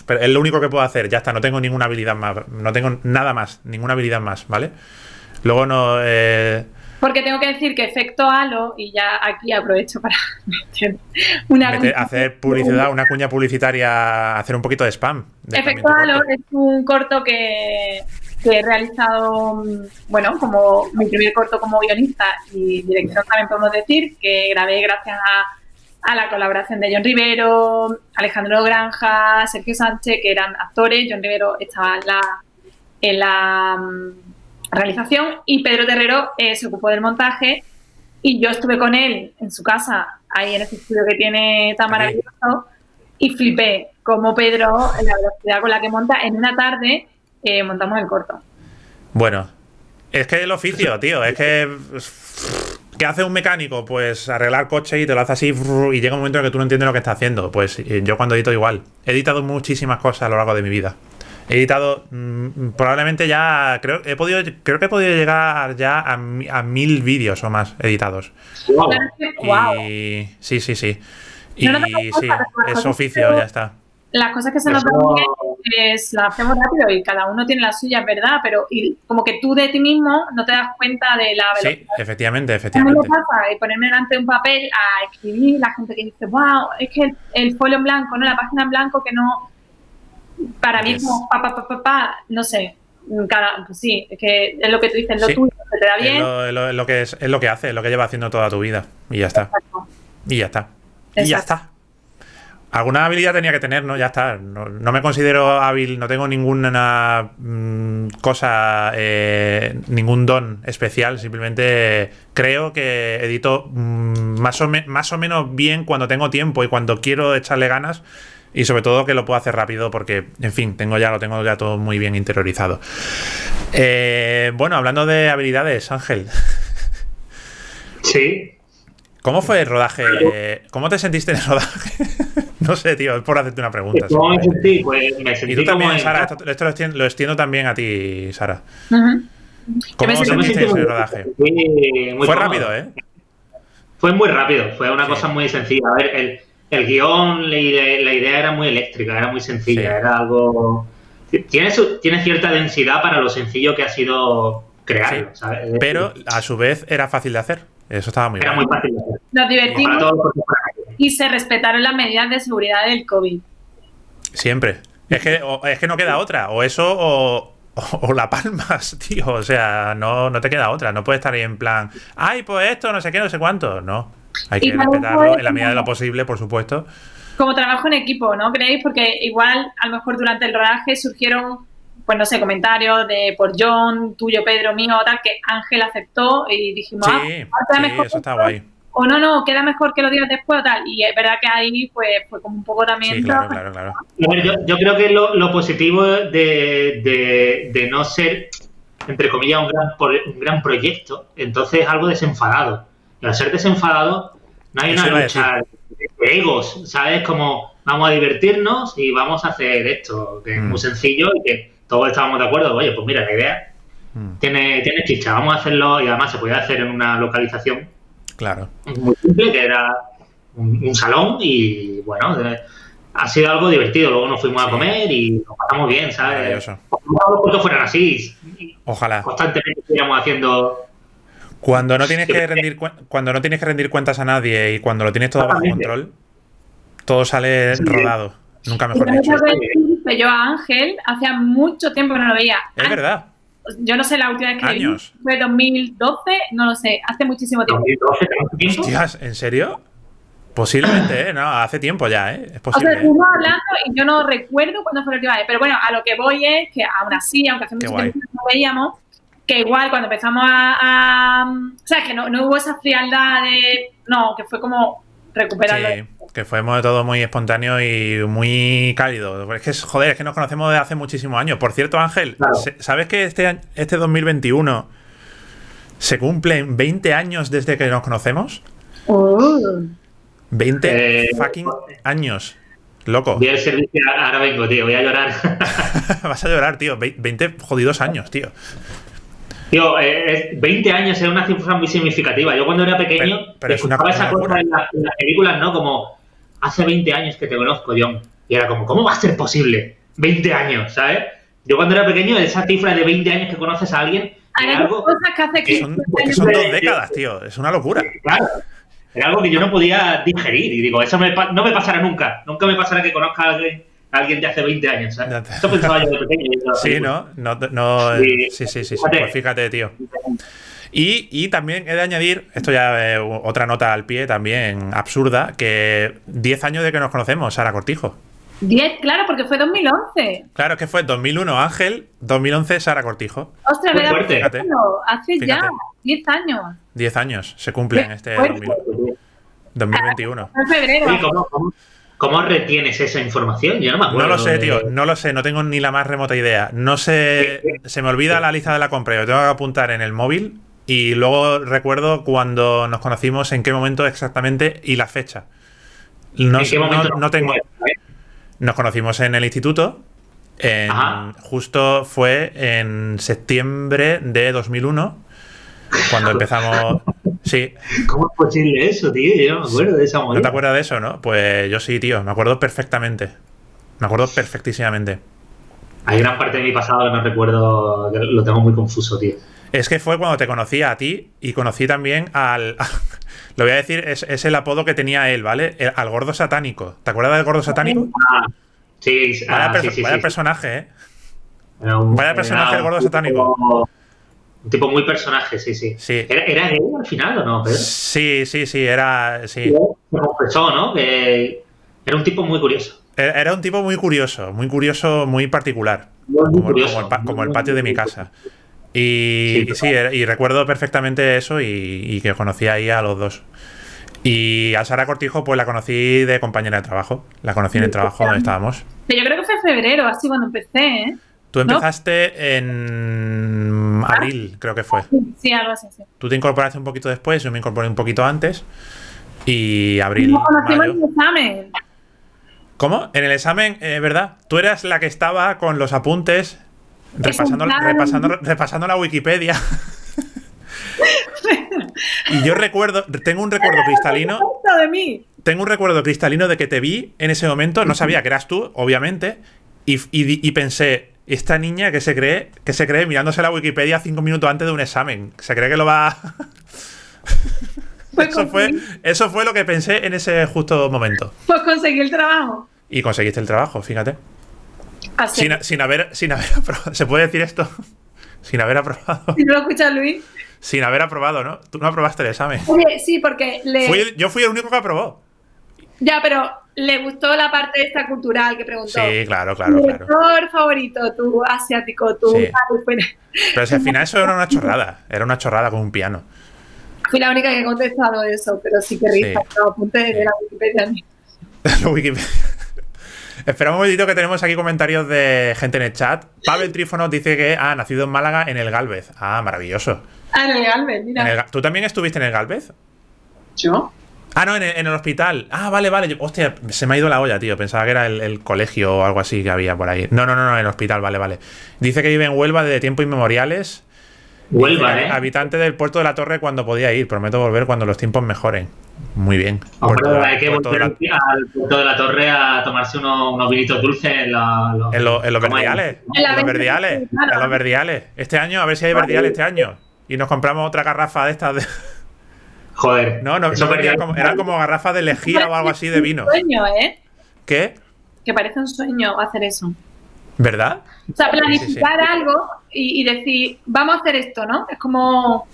pero es lo único que puedo hacer. Ya está, no tengo ninguna habilidad más. No tengo nada más, ninguna habilidad más, ¿vale? Luego no. Eh... Porque tengo que decir que efecto halo, y ya aquí aprovecho para meter una. hacer publicidad, una cuña publicitaria, hacer un poquito de spam. efecto halo es un corto que que he realizado, mm, bueno, como mi primer corto como guionista y dirección también podemos decir, que grabé gracias a, la colaboración de John Rivero, Alejandro Granja, Sergio Sánchez, que eran actores, John Rivero estaba en la, en la mm, realización y Pedro Terrero eh, se ocupó del montaje y yo estuve con él en su casa, ahí en ese estudio que tiene tan maravilloso, y flipé como Pedro, en la velocidad con la que monta, en una tarde montamos el corto. Bueno, es que el oficio, tío, es que. ¿Qué hace un mecánico? Pues arreglar coche y te lo hace así y llega un momento en que tú no entiendes lo que está haciendo. Pues yo cuando edito igual. He editado muchísimas cosas a lo largo de mi vida. He editado mm, probablemente ya creo he podido creo que he podido llegar ya a, mil vídeos o más editados. Y sí, sí, sí. Y sí, es oficio, ya está las cosas que se nos bien es las hacemos rápido y cada uno tiene las suyas, ¿verdad? Pero y como que tú de ti mismo no te das cuenta de la velocidad. Sí, efectivamente, efectivamente. ¿Qué pasa? Y ponerme delante de un papel a escribir, la gente que dice, wow, es que el, folio en blanco, ¿no? La página en blanco que no... Para mí es como, pa, pa, pa, pa, no sé, cada, pues sí, es que es lo que tú dices, lo tuyo, se te da bien. Es lo, que es, lo que hace, es lo que lleva haciendo toda tu vida y ya está. Y ya está. Y ya está. Alguna habilidad tenía que tener, ¿no? Ya está. No, me considero hábil, no tengo ninguna mm, cosa, eh, ningún don especial. Simplemente creo que edito mm, más, o más o menos bien cuando tengo tiempo y cuando quiero echarle ganas. Y sobre todo que lo puedo hacer rápido porque, en fin, tengo ya, lo tengo ya todo muy bien interiorizado. Eh, bueno, hablando de habilidades, Ángel. Sí. ¿Cómo fue el rodaje? ¿Cómo te sentiste en el rodaje? no sé, tío, es por hacerte una pregunta. ¿Cómo me sentí? Pues me sentí Y tú también, Sara, esto, lo, extiendo, también a ti, Sara. ¿Cómo te sentiste en el rodaje? Fue rápido, ¿eh? Fue muy rápido, fue una cosa muy sencilla. A ver, el, el guion, la idea, era muy eléctrica, era muy sencilla, era algo... Tiene, tiene cierta densidad para lo sencillo que ha sido crearlo, ¿sabes? Pero a su vez era fácil de hacer. Eso estaba muy Era muy fácil. Nos divertimos y se respetaron las medidas de seguridad del COVID. Siempre. Es que, es que no queda otra. O eso o, la palmas, tío. O sea, no, no te queda otra. No puedes estar ahí en plan, ay, pues esto, no sé qué, no sé cuánto. No. Hay que respetarlo en la medida de lo posible, por supuesto. Como trabajo en equipo, ¿no creéis? Porque igual, a lo mejor durante el rodaje surgieron pues no sé, comentarios de por John, tuyo, Pedro, mío, tal, que Ángel aceptó y dijimos, ah, sí, mejor eso está guay. O no, no, queda mejor que lo digas después o tal. Y es verdad que ahí pues fue como un poco también... Sí, claro, claro, claro. Yo, creo que lo, positivo de, de, no ser, entre comillas, un gran, un gran proyecto, entonces es algo desenfadado. Y al ser desenfadado, no hay una lucha de egos, ¿sabes? Como vamos a divertirnos y vamos a hacer esto, que es muy mm. sencillo y que todos estábamos de acuerdo, oye, pues mira, la idea hmm. tiene, tiene chicha, vamos a hacerlo y además se podía hacer en una localización claro. muy simple, que era un, salón y bueno, ha sido algo divertido. Luego nos fuimos a comer y nos pasamos bien, ¿sabes? Ojalá los fueran así. Ojalá. Constantemente estuviéramos haciendo cuando no tienes que rendir cuando no tienes que rendir cuentas a nadie y cuando lo tienes todo bajo control, todo sale rodado. Nunca mejor dicho yo a Ángel hacía mucho tiempo que no lo veía. Es verdad. Yo no sé la última vez que Años. Vi, fue 2012, no lo sé, hace muchísimo tiempo. 2012, Hostias, ¿en serio? Posiblemente, ¿eh? No, hace tiempo ya, ¿eh? Es posible. O sea, estuvimos hablando y yo no recuerdo cuándo fue la última vez. Pero bueno, a lo que voy es que aún así, aunque hace mucho tiempo que no veíamos, que igual cuando empezamos a, o sea, que no, no, hubo esa frialdad de, no, que fue como recuperarlo. Sí que fuimos de todo muy espontáneo y muy cálido. Es que, joder, es que nos conocemos desde hace muchísimos años. Por cierto, Ángel, ¿sabes que este, este 2021 se cumplen 20 años desde que nos conocemos? 20 eh, fucking años. Loco. Voy al servicio, ahora vengo, tío, voy a llorar. Vas a llorar, tío. 20 jodidos años, tío. Tío, eh, 20 años es una cifra muy significativa. Yo cuando era pequeño pero, es una cosa esa cosa en, las películas, ¿no? Como hace 20 años que te conozco, John. Y era como, ¿cómo va a ser posible? 20 años, ¿sabes? Yo cuando era pequeño, esa cifra de 20 años que conoces a alguien. Era algo que hace que son, son dos décadas, tío. Es una locura. Claro. Era algo que yo no podía digerir. Y digo, eso no me pasará nunca. Nunca me pasará que conozca a alguien, de hace 20 años, ¿sabes? Esto pensaba yo de pequeño. Sí, ¿no? no, no sí, sí, sí, sí. Pues fíjate, tío. Y, también he de añadir, esto ya es otra nota al pie también absurda, que 10 años de que nos conocemos, Sara Cortijo. 10, claro, porque fue 2011. Claro, que fue 2001 Ángel, 2011 Sara Cortijo. Ostras, ¿verdad? hace ya 10 años. 10 años se cumplen este 2021. En febrero. ¿cómo, retienes esa información? Yo no me acuerdo. No lo sé, tío, no lo sé, no tengo ni la más remota idea. No sé, se me olvida la lista de la compra, yo tengo que apuntar en el móvil y luego recuerdo cuando nos conocimos, en qué momento exactamente y la fecha. No, ¿En qué momento no, tengo. Nos conocimos en el instituto. justo fue en septiembre de 2001, cuando empezamos. Sí. ¿Cómo es posible eso, tío? Yo no me acuerdo de esa ¿No te acuerdas de eso, no? Pues yo sí, tío. Me acuerdo perfectamente. Me acuerdo perfectísimamente. Hay gran parte de mi pasado que no recuerdo, que lo tengo muy confuso, tío. Es que fue cuando te conocí a ti y conocí también al. lo voy a decir, es, el apodo que tenía él, ¿vale? al gordo satánico. ¿Te acuerdas del gordo satánico? Ah, sí, vaya, ah, sí, vaya personaje, ¿eh? vaya personaje el gordo satánico. Un tipo muy personaje, sí, sí. ¿Era, gay al final o no, Pedro? Sí, sí, sí, era. Sí. Se confesó, ¿no? Que era un tipo muy curioso. Era un tipo muy curioso, muy curioso, muy particular. como, el, patio de mi casa. Y sí, y, recuerdo perfectamente eso y, que conocí ahí a los dos. Y a Sara Cortijo, pues la conocí de compañera de trabajo. La conocí en el trabajo donde estábamos. Yo creo que fue en febrero, así cuando empecé, ¿eh? Tú empezaste en ah. abril, creo que fue. Sí, algo así, sí. Tú te incorporaste un poquito después, yo me incorporé un poquito antes. Y abril. No conocimos el examen. ¿Cómo? En el examen, eh, ¿verdad? Tú eras la que estaba con los apuntes repasando, repasando, repasando la Wikipedia. y yo recuerdo, tengo un recuerdo cristalino. De mí. Tengo un recuerdo cristalino de que te vi en ese momento, no sabía que eras tú, obviamente, y, pensé, esta niña que se cree, que se cree mirándose la Wikipedia cinco minutos antes de un examen, se cree que lo va. Pues eso, fue, eso fue lo que pensé en ese justo momento. Pues conseguí el trabajo. Y conseguiste el trabajo, fíjate. Sin, sin, haber, sin haber aprobado. ¿Se puede decir esto? sin haber aprobado. Si no lo escuchas, Luis. Sin haber aprobado, ¿no? Tú no aprobaste el examen. Oye, sí, porque le... yo fui el único que aprobó. Ya, pero le gustó la parte esta cultural que preguntó. Sí, claro, claro. Claro. favorito, tu asiático, tu... Pero si al final eso era una chorrada. Era una chorrada con un piano. Fui la única que he contestado eso, pero sí que risa. Sí. apunte de la Wikipedia. la Wikipedia. Espera un momentito que tenemos aquí comentarios de gente en el chat. Pavel Trífono dice que ha nacido en Málaga en el Galvez. Ah, maravilloso. Ah, en el Galvez, mira. ¿Tú también estuviste en el Galvez? ¿Yo? Ah, no, en el, hospital. Ah, vale, vale. hostia, se me ha ido la olla, tío. Pensaba que era el, colegio o algo así que había por ahí. No, no, no, no, en el hospital, vale, vale. Dice que vive en Huelva desde tiempo inmemoriales. Huelva, ¿eh? Habitante del puerto de la Torre cuando podía ir. Prometo volver cuando los tiempos mejoren. Muy bien. hay que volver al puerto de la Torre a tomarse unos, vinitos dulces en, los verdiales. En los verdiales. En los verdiales. Este año, a ver si hay verdiales este año. Y nos compramos otra garrafa de estas de. Joder. No, no, no como, eran como garrafas de lejía o algo así de vino. sueño, ¿eh? ¿Qué? Que parece un sueño hacer eso. ¿Verdad? O sea, planificar algo y, decir, vamos a hacer esto, ¿no? Es como.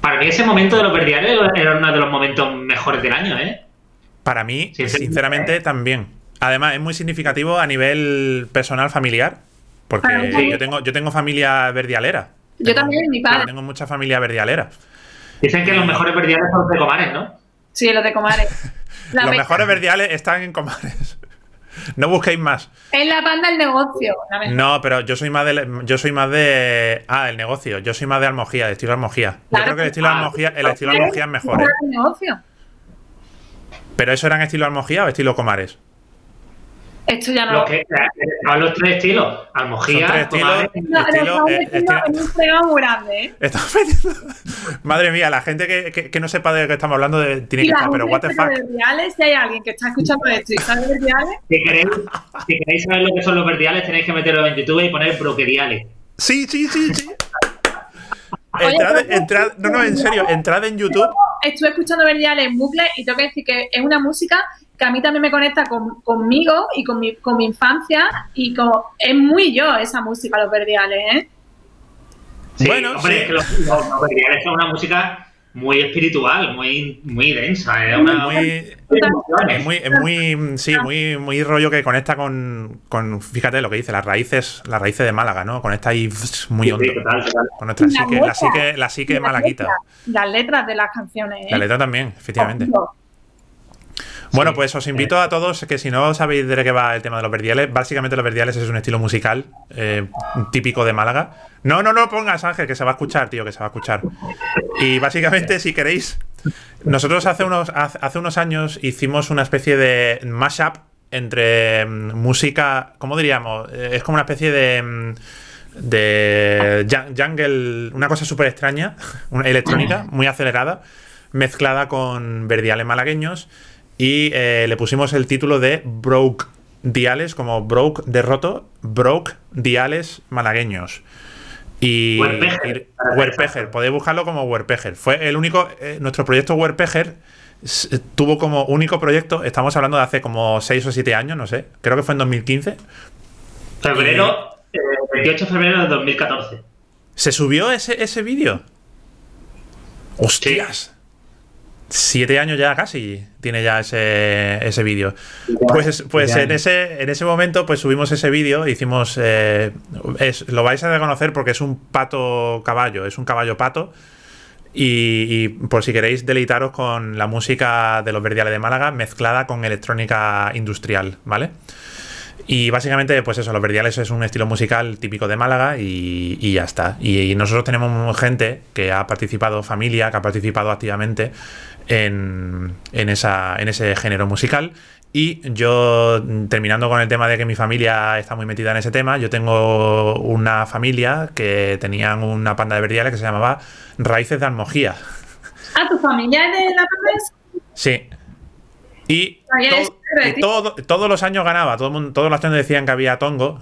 Para mí ese momento de los verdiales era uno de los momentos mejores del año, ¿eh? Para mí, sinceramente, también. Además, es muy significativo a nivel personal familiar. Porque yo tengo, yo tengo familia verdialera. Yo también, mi padre. Tengo mucha familia verdialera. Dicen que los mejores verdiales son los de Comares, ¿no? Sí, los de Comares. los mejores verdiales están en Comares. No busquéis más. Es la banda del negocio. No, pero yo soy más de yo soy más de ah, el negocio. Yo soy más de Almogía, de estilo Almogía. yo creo que el estilo Almogía, el estilo Almogía es mejor. ¿eh? negocio. Pero eso eran estilo Almogía o estilo Comares? Esto ya no. que, a los tres estilos. Almojía, tres estilos. estilo, eh, en un fregado muy grande, ¿eh? Madre mía, la gente que, que, no sepa de qué estamos hablando tiene que estar, pero what the fuck. Verdiales, si hay alguien que está escuchando esto y sabe verdiales. Si queréis, si queréis saber lo que son los verdiales, tenéis que meterlo en YouTube y poner broqueriales. Sí, sí, sí, sí. entrad, entrad, no, no, en serio, entrad en YouTube. Estuve escuchando verdiales en bucle y tengo que decir que es una música que a mí también me conecta conmigo y con mi, con mi infancia y con, es muy yo esa música, los verdiales, ¿eh? bueno, hombre, es que los, verdiales son una música muy espiritual, muy, muy densa, ¿eh? muy, es muy, es muy, sí, muy, muy rollo que conecta con, con, fíjate lo que dice, las raíces, las raíces de Málaga, ¿no? Conecta ahí muy hondo. Con nuestra psique, la psique, la psique malaguita. las letras de las canciones. ¿eh? La letra también, efectivamente. Bueno, pues os invito a todos que si no sabéis de qué va el tema de los verdiales, básicamente los verdiales es un estilo musical eh, típico de Málaga. No, no, no pongas Ángel, que se va a escuchar, tío, que se va a escuchar. Y básicamente, si queréis, nosotros hace unos, hace unos años hicimos una especie de mashup entre mm, música, ¿cómo diríamos? Eh, es como una especie de mm, de jungle, una cosa súper extraña, electrónica muy acelerada, mezclada con verdiales malagueños y eh, le pusimos el título de Broke Diales, como Broke derroto, Broke Diales malagueños. Y Werpeger, podéis buscarlo como Werpeger. Fue el único, eh, nuestro proyecto Werpeger tuvo como único proyecto, estamos hablando de hace como 6 o 7 años, no sé, creo que fue en 2015. Febrero, 28 eh, de febrero de 2014. ¿Se subió ese, ese vídeo? ¡Hostias! Siete años ya casi tiene ya ese, ese vídeo. Pues, pues en, ese, en ese momento pues subimos ese vídeo, hicimos... Eh, lo vais a reconocer porque es un pato caballo, es un caballo pato. Y, por si queréis deleitaros con la música de los Verdiales de Málaga mezclada con electrónica industrial, ¿vale? Y básicamente, pues eso, los verdiales es un estilo musical típico de Málaga y, ya está. Y, nosotros tenemos gente que ha participado, familia, que ha participado activamente en, en, esa, en ese género musical. Y yo, terminando con el tema de que mi familia está muy metida en ese tema, yo tengo una familia que tenían una panda de verdiales que se llamaba Raíces de Almojía. ¿Ah, tu familia de la panda? Sí. Y, todos los años ganaba, todo todos los años decían que había tongo.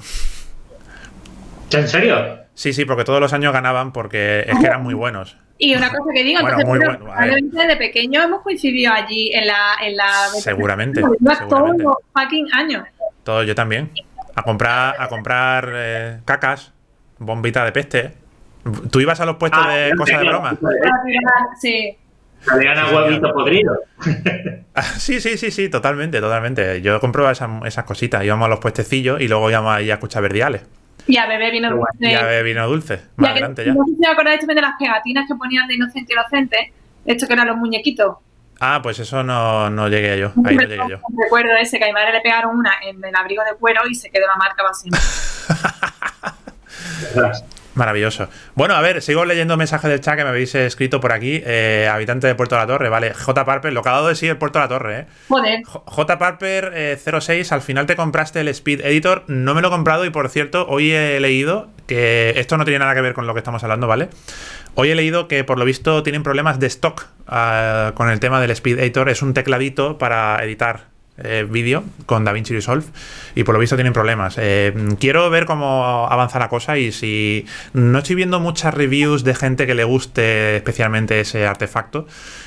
¿En serio? Sí, sí, porque todos los años ganaban porque es que eran muy buenos. Y una cosa que digo, entonces, bueno, de pequeño hemos coincidido allí en la... En la seguramente. Todos los fucking años. Todo, yo también. A comprar, a comprar eh, cacas, bombita de peste. ¿Tú ibas a los puestos ah, de cosas de broma? Sí. Salían a huevito podrido. sí, sí, sí, sí, totalmente, totalmente. Yo compro esas, esas cositas. Íbamos a los puestecillos y luego íbamos ahí a escuchar verdiales. Y a beber vino dulce. Y a beber vino dulce. Más adelante ya. No sé si acordáis también de las pegatinas que ponían de Inocente Inocente. Esto que eran los muñequitos. Ah, pues eso no, no llegué yo. Ahí no llegué yo. Recuerdo ese que a mi madre le pegaron una en el abrigo de cuero y se quedó la marca vacía. Maravilloso. Bueno, a ver, sigo leyendo mensajes del chat que me habéis escrito por aquí. Eh, habitante de Puerto de la Torre, vale. J. Parper, lo que ha dado de sí el Puerto de la Torre, ¿eh? Joder. J. Parper 06, eh, al final te compraste el Speed Editor. No me lo he comprado y por cierto, hoy he leído que esto no tiene nada que ver con lo que estamos hablando, ¿vale? Hoy he leído que por lo visto tienen problemas de stock ah, con el tema del Speed Editor. Es un tecladito para editar eh, vídeo con DaVinci Resolve y por lo visto tienen problemas. Eh, quiero ver cómo avanza la cosa y si no estoy viendo muchas reviews de gente que le guste especialmente ese artefacto,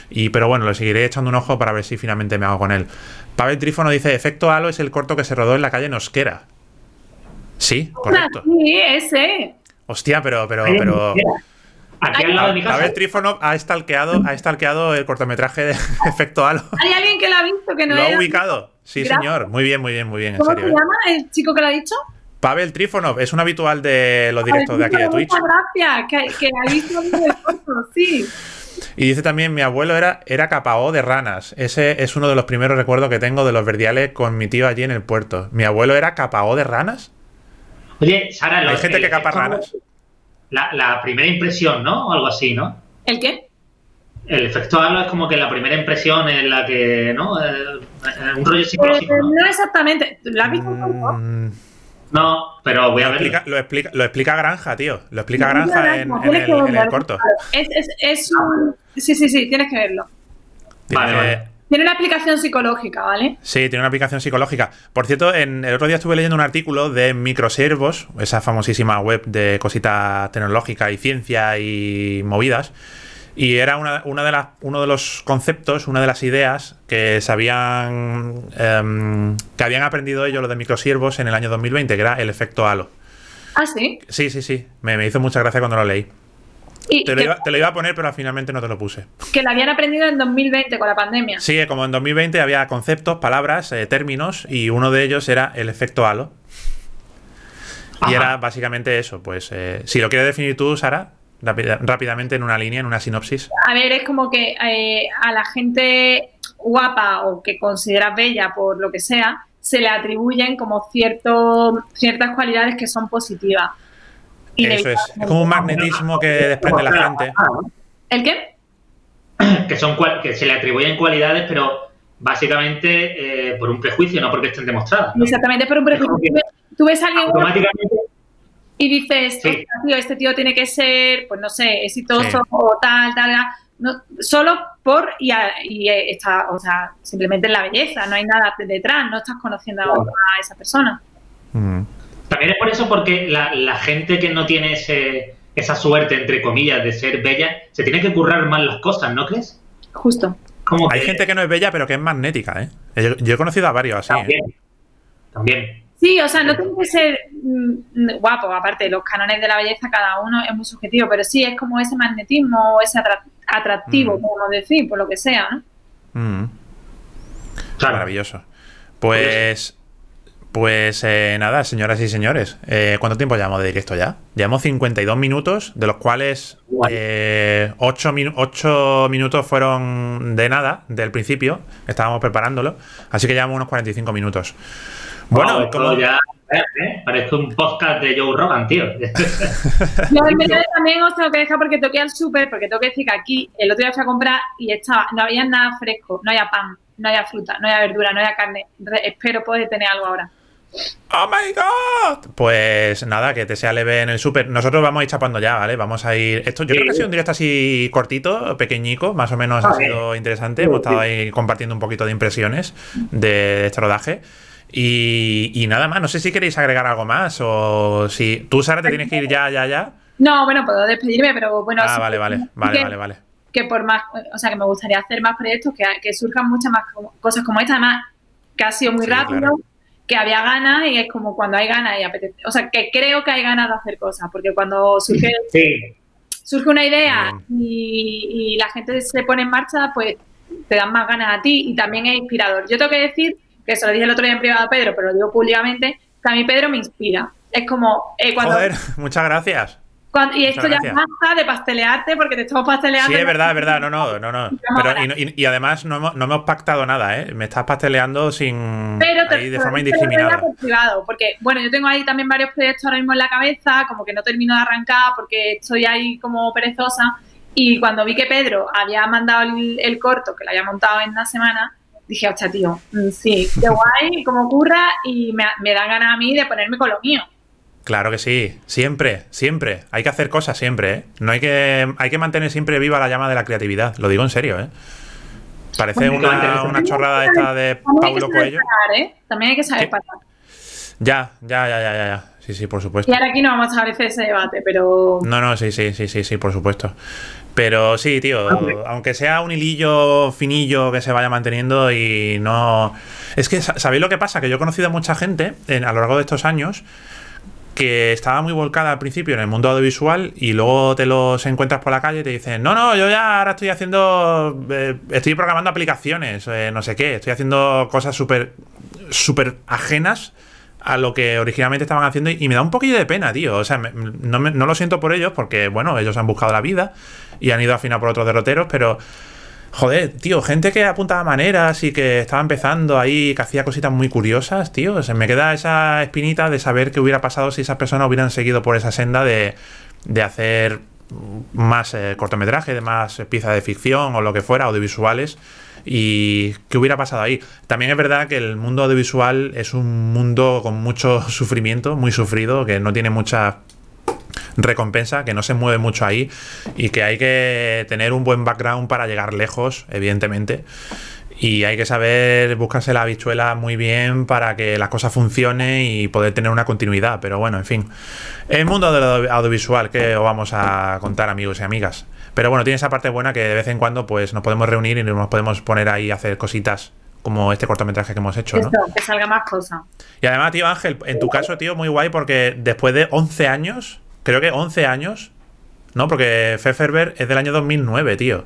y, pero bueno, le seguiré echando un ojo para ver si finalmente me hago con él. Pavel Trífono dice, Efecto Halo es el corto que se rodó en la calle Nosquera. Sí, correcto. Sí, ese. Hostia, pero, pero, pero... Aquí al lado de mi casa. Trifonov ha stalkeado, ha stalkeado el cortometraje de Efecto Halo. ¿Hay alguien que lo ha visto que no Lo ha ubicado. Sí, señor. Muy bien, muy bien, muy bien. ¿Cómo se ¿eh? llama el chico que lo ha dicho? Pavel Trifonov, es un habitual de los directos de aquí de Twitch. Muchas gracias, que, ha visto el corto, sí. Y dice también, mi abuelo era, era capao de ranas. Ese es uno de los primeros recuerdos que tengo de los verdiales con mi tío allí en el puerto. ¿Mi abuelo era capao de ranas? Oye, Sara, Hay gente que capa ranas la, primera impresión, ¿no? O algo así, ¿no? ¿El qué? El efecto halo es como que la primera impresión en la que, ¿no? Eh, eh, un rollo psicológico. ¿no? no exactamente. ¿Lo has visto un poco? Mm. No, pero voy a ver. Lo explica, lo explica Granja, tío. Lo explica Granja en, el, corto. Es, es, es un... Sí, sí, sí, tienes que verlo. Vale, vale. Tiene una aplicación psicológica, ¿vale? Sí, tiene una aplicación psicológica. Por cierto, en, el otro día estuve leyendo un artículo de Microservos, esa famosísima web de cositas tecnológicas y ciencia y movidas. Y era una, una de las, uno de los conceptos, una de las ideas que se habían, em, que habían aprendido ellos, los de microsiervos, en el año 2020, que era el efecto halo. ¿Ah, sí? Sí, sí, sí. Me, me hizo mucha gracia cuando lo leí te, lo iba, a poner, pero finalmente no te lo puse. Que lo habían aprendido en 2020 con la pandemia. Sí, como en 2020 había conceptos, palabras, eh, términos, y uno de ellos era el efecto halo. Y era básicamente eso. Pues eh, si lo quieres definir tú, Sara, rápidamente en una línea, en una sinopsis. A ver, es como que eh, a la gente guapa o que consideras bella por lo que sea, se le atribuyen como cierto, ciertas cualidades que son positivas. Eso es. Es como un magnetismo que desprende la gente. ¿El qué? Que, son, que se le atribuyen cualidades, pero básicamente eh, por un prejuicio, no porque estén demostradas. Exactamente, por un prejuicio. Tú ves a alguien y dices, este tío tiene que ser, pues no sé, exitoso o tal, tal, no, solo por y, está, o sea, simplemente la belleza, no hay nada detrás, no estás conociendo a, esa persona. Mm. También es por eso porque la, gente que no tiene ese, esa suerte, entre comillas, de ser bella, se tiene que currar más las cosas, ¿no crees? Justo. Hay gente que no es bella, pero que es magnética, ¿eh? Yo, he conocido a varios así. También. ¿eh? También. Sí, o sea, no tiene que ser mm, guapo, aparte, los cánones de la belleza cada uno es muy subjetivo, pero sí es como ese magnetismo, ese atractivo, como decir, por lo que sea, ¿no? Mm. Maravilloso. Pues pues eh, nada, señoras y señores, eh, ¿cuánto tiempo llevamos de directo ya? Llevamos 52 minutos, de los cuales 8, eh, minutos fueron de nada, del principio, estábamos preparándolo, así que llevamos unos 45 minutos. Bueno, como... ya ¿eh? parece un podcast de Joe Rogan, tío. Yo en medio también os tengo que dejar porque toqué al súper, porque tengo que decir que aquí el otro día fui a comprar y estaba, no había nada fresco, no había pan, no había fruta, no había verdura, no había carne. espero poder tener algo ahora. ¡Oh my god! Pues nada, que te sea leve en el súper. Nosotros vamos a ir chapando ya, ¿vale? Vamos a ir. Esto yo creo que ha sido un directo así cortito, pequeñico, más o menos ha sido interesante. Hemos estado ahí compartiendo un poquito de impresiones de este rodaje. Y, nada más, no sé si queréis agregar algo más o si tú, Sara, te tienes que ir ya, ya, ya. No, bueno, puedo despedirme, pero bueno. Ah, vale, vale, vale, vale, vale. Que por más, o sea, que me gustaría hacer más proyectos, que, que surjan muchas más cosas como esta, además, que ha sido muy rápido que había ganas y es como cuando hay ganas y apetece. O sea, que creo que hay ganas de hacer cosas, porque cuando surge, surge una idea y, la gente se pone en marcha, pues te dan más ganas a ti y también es inspirador. Yo tengo que decir, que se lo dije el otro día en privado a Pedro, pero lo digo públicamente, que a mí Pedro me inspira. Es como... Eh, cuando, Joder, muchas gracias y esto ya basta de pastelearte porque te estamos pasteleando. Sí, es verdad, es verdad. No, no, no, no. y, además no hemos, no hemos, pactado nada, ¿eh? Me estás pasteleando sin. ahí, de forma indiscriminada. privado, porque, bueno, yo tengo ahí también varios proyectos ahora mismo en la cabeza, como que no termino de arrancar porque estoy ahí como perezosa. Y cuando vi que Pedro había mandado el, corto, que lo había montado en una semana, dije, hostia, tío, mm, sí, qué guay, como ocurra, y me, me da ganas a mí de ponerme con lo mío. Claro que sí, siempre, siempre. Hay que hacer cosas siempre, ¿eh? No hay que, hay que mantener siempre viva la llama de la creatividad. Lo digo en serio, ¿eh? Parece una, chorrada esta de Paulo Coelho. ¿eh? También hay que saber parar. Ya, ya, ya, ya, ya. Sí, sí, por supuesto. Y ahora aquí no vamos a abrir ese debate, pero. No, no, sí, sí, sí, sí, sí, por supuesto. Pero sí, tío, aunque sea un hilillo finillo que se vaya manteniendo y no. Es que, ¿sabéis lo que pasa? Que yo he conocido a mucha gente a lo largo de estos años que estaba muy volcada al principio en el mundo audiovisual y luego te los encuentras por la calle y te dicen, no, no, yo ya ahora estoy haciendo, eh, estoy programando aplicaciones, eh, no sé qué, estoy haciendo cosas súper, súper ajenas a lo que originalmente estaban haciendo y, me da un poquillo de pena, tío. O sea, no, no lo siento por ellos porque, bueno, ellos han buscado la vida y han ido a afinar por otros derroteros, pero Joder, tío, gente que apuntaba maneras y que estaba empezando ahí, que hacía cositas muy curiosas, tío. Se me queda esa espinita de saber qué hubiera pasado si esas personas hubieran seguido por esa senda de, de hacer más eh, cortometraje, de más piezas de ficción o lo que fuera, audiovisuales. Y qué hubiera pasado ahí. También es verdad que el mundo audiovisual es un mundo con mucho sufrimiento, muy sufrido, que no tiene mucha recompensa, que no se mueve mucho ahí y que hay que tener un buen background para llegar lejos, evidentemente. Y hay que saber buscarse la habichuela muy bien para que las cosas funcionen y poder tener una continuidad. Pero bueno, en fin. El mundo del audiovisual que os vamos a contar, amigos y amigas. Pero bueno, tiene esa parte buena que de vez en cuando pues nos podemos reunir y nos podemos poner ahí a hacer cositas como este cortometraje que hemos hecho, ¿no? que salga más cosas. Y además, tío Ángel, en tu caso, tío, muy guay porque después de 11 años creo que 11 años, ¿no? Porque Pfefferberg es del año 2009, tío.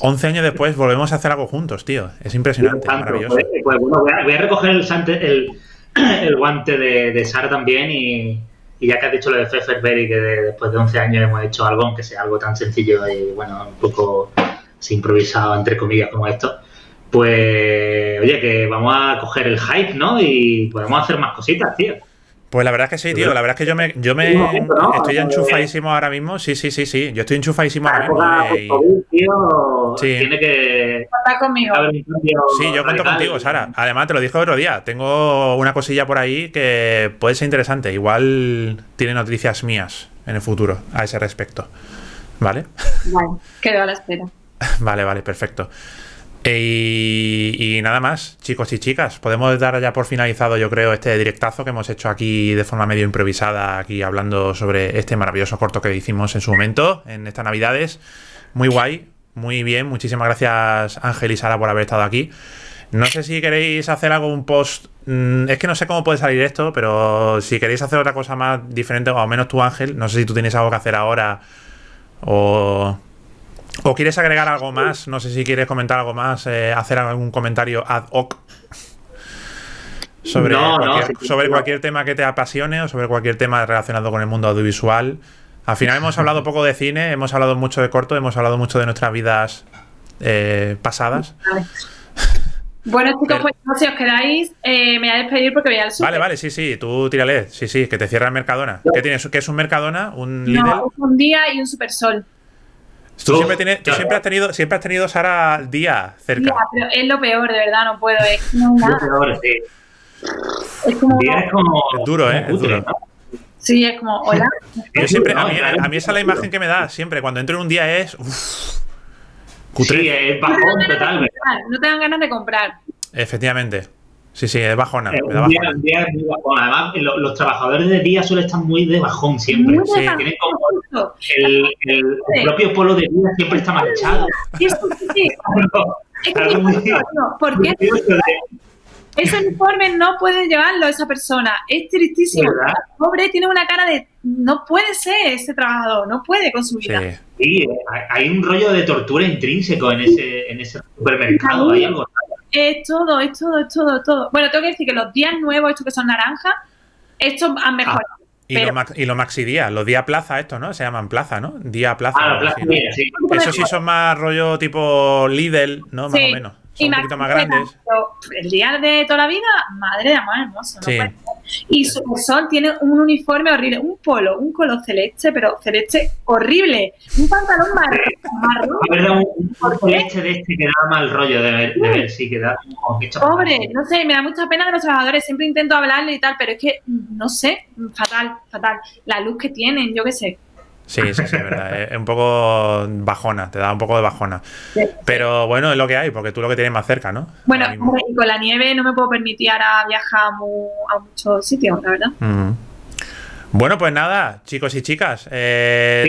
11 años después volvemos a hacer algo juntos, tío. Es impresionante, maravilloso. Pues, pues, bueno, voy a, recoger el, el, guante de, Sara también y, ya que has dicho lo de Pfefferberg y que después de 11 años hemos hecho algo, aunque sea algo tan sencillo y, bueno, un poco improvisado, entre comillas, como esto, pues, oye, que vamos a coger el hype, ¿no? Y podemos hacer más cositas, tío. Pues la verdad es que sí, tío. La verdad es que yo me, yo me estoy enchufadísimo ahora mismo. Sí, sí, sí, sí. Yo estoy enchufadísimo ahora mismo. Eh, sí. Tiene que contar conmigo. Sí, yo cuento contigo, Sara. Además, te lo dije otro día. Tengo una cosilla por ahí que puede ser interesante. Igual tiene noticias mías en el futuro a ese respecto. ¿Vale? Vale, quedo a la espera. Vale, vale, perfecto. Y, nada más, chicos y chicas, podemos dar ya por finalizado, yo creo, este directazo que hemos hecho aquí de forma medio improvisada, aquí hablando sobre este maravilloso corto que hicimos en su momento, en estas navidades. Muy guay, muy bien, muchísimas gracias Ángel y Sara por haber estado aquí. No sé si queréis hacer algo, un post. Mm, es que no sé cómo puede salir esto, pero si queréis hacer otra cosa más diferente, o al menos tú, Ángel, no sé si tú tienes algo que hacer ahora o. ¿O quieres agregar algo más? No sé si quieres comentar algo más, eh, hacer algún comentario ad hoc sobre, cualquier, sobre cualquier tema que te apasione o sobre cualquier tema relacionado con el mundo audiovisual. Al final hemos hablado poco de cine, hemos hablado mucho de corto, hemos hablado mucho de nuestras vidas eh, pasadas. Bueno, chicos, pues si os quedáis, eh, me voy a despedir porque voy al super. Vale, vale, sí, sí, tú tírale. Sí, sí, que te cierra el Mercadona. ¿Qué tienes? ¿Qué es un Mercadona? ¿Un Lidl? No, un día y un Supersol. Tú, siempre, tienes, tú siempre, has tenido, siempre has tenido Sara día cerca. pero es lo peor, de verdad, no puedo. Es no, nada. Lo peor, sí. Es como, es duro, ¿eh? Es duro. Sí, es como, hola. Yo siempre, a mí, a mí esa es la imagen que me da, siempre. Cuando entro en un día es. Sí, es bajón total. No te dan ganas de comprar. Efectivamente. Sí, sí, es bajona. me da bajona. Día, es muy bajón. Además, los, trabajadores de día suelen estar muy de bajón siempre. Muy sí. Tienen como el, el, propio polo de día siempre está manchado. Sí, sí, sí. ¿Por qué? Ese uniforme no puede llevarlo esa persona. Es tristísimo. Pobre tiene una cara de no puede ser ese trabajador, no puede con su vida. Sí, hay un rollo de tortura intrínseco en ese, en ese supermercado. Hay algo. Es todo, es todo, es todo, todo. Bueno, tengo que decir que los días nuevos, estos que son naranjas, estos han mejorado. Ah, y, lo y los maxi días, los día plaza, estos, ¿no? Se llaman plaza, ¿no? Día plaza. Ah, sí. Eso sí son más rollo tipo Lidl, ¿no? Más o menos un poquito más grandes. El día de toda la vida, madre de amor hermoso. Y su sol tiene un uniforme horrible, un polo, un color celeste, pero celeste horrible. Un pantalón marrón. marrón. un, un celeste de este que da mal rollo de ver, de ver sí, que da Pobre, no sé, me da mucha pena de los trabajadores. Siempre intento hablarle y tal, pero es que, no sé, fatal, fatal. La luz que tienen, yo qué sé. Sí, sí, sí, es verdad. Es un poco bajona, te da un poco de bajona. Pero bueno, es lo que hay, porque tú lo que tienes más cerca, ¿no? Bueno, con la nieve no me puedo permitir ahora viajar a, muchos sitios, la verdad. Bueno, pues nada, chicos y chicas, eh,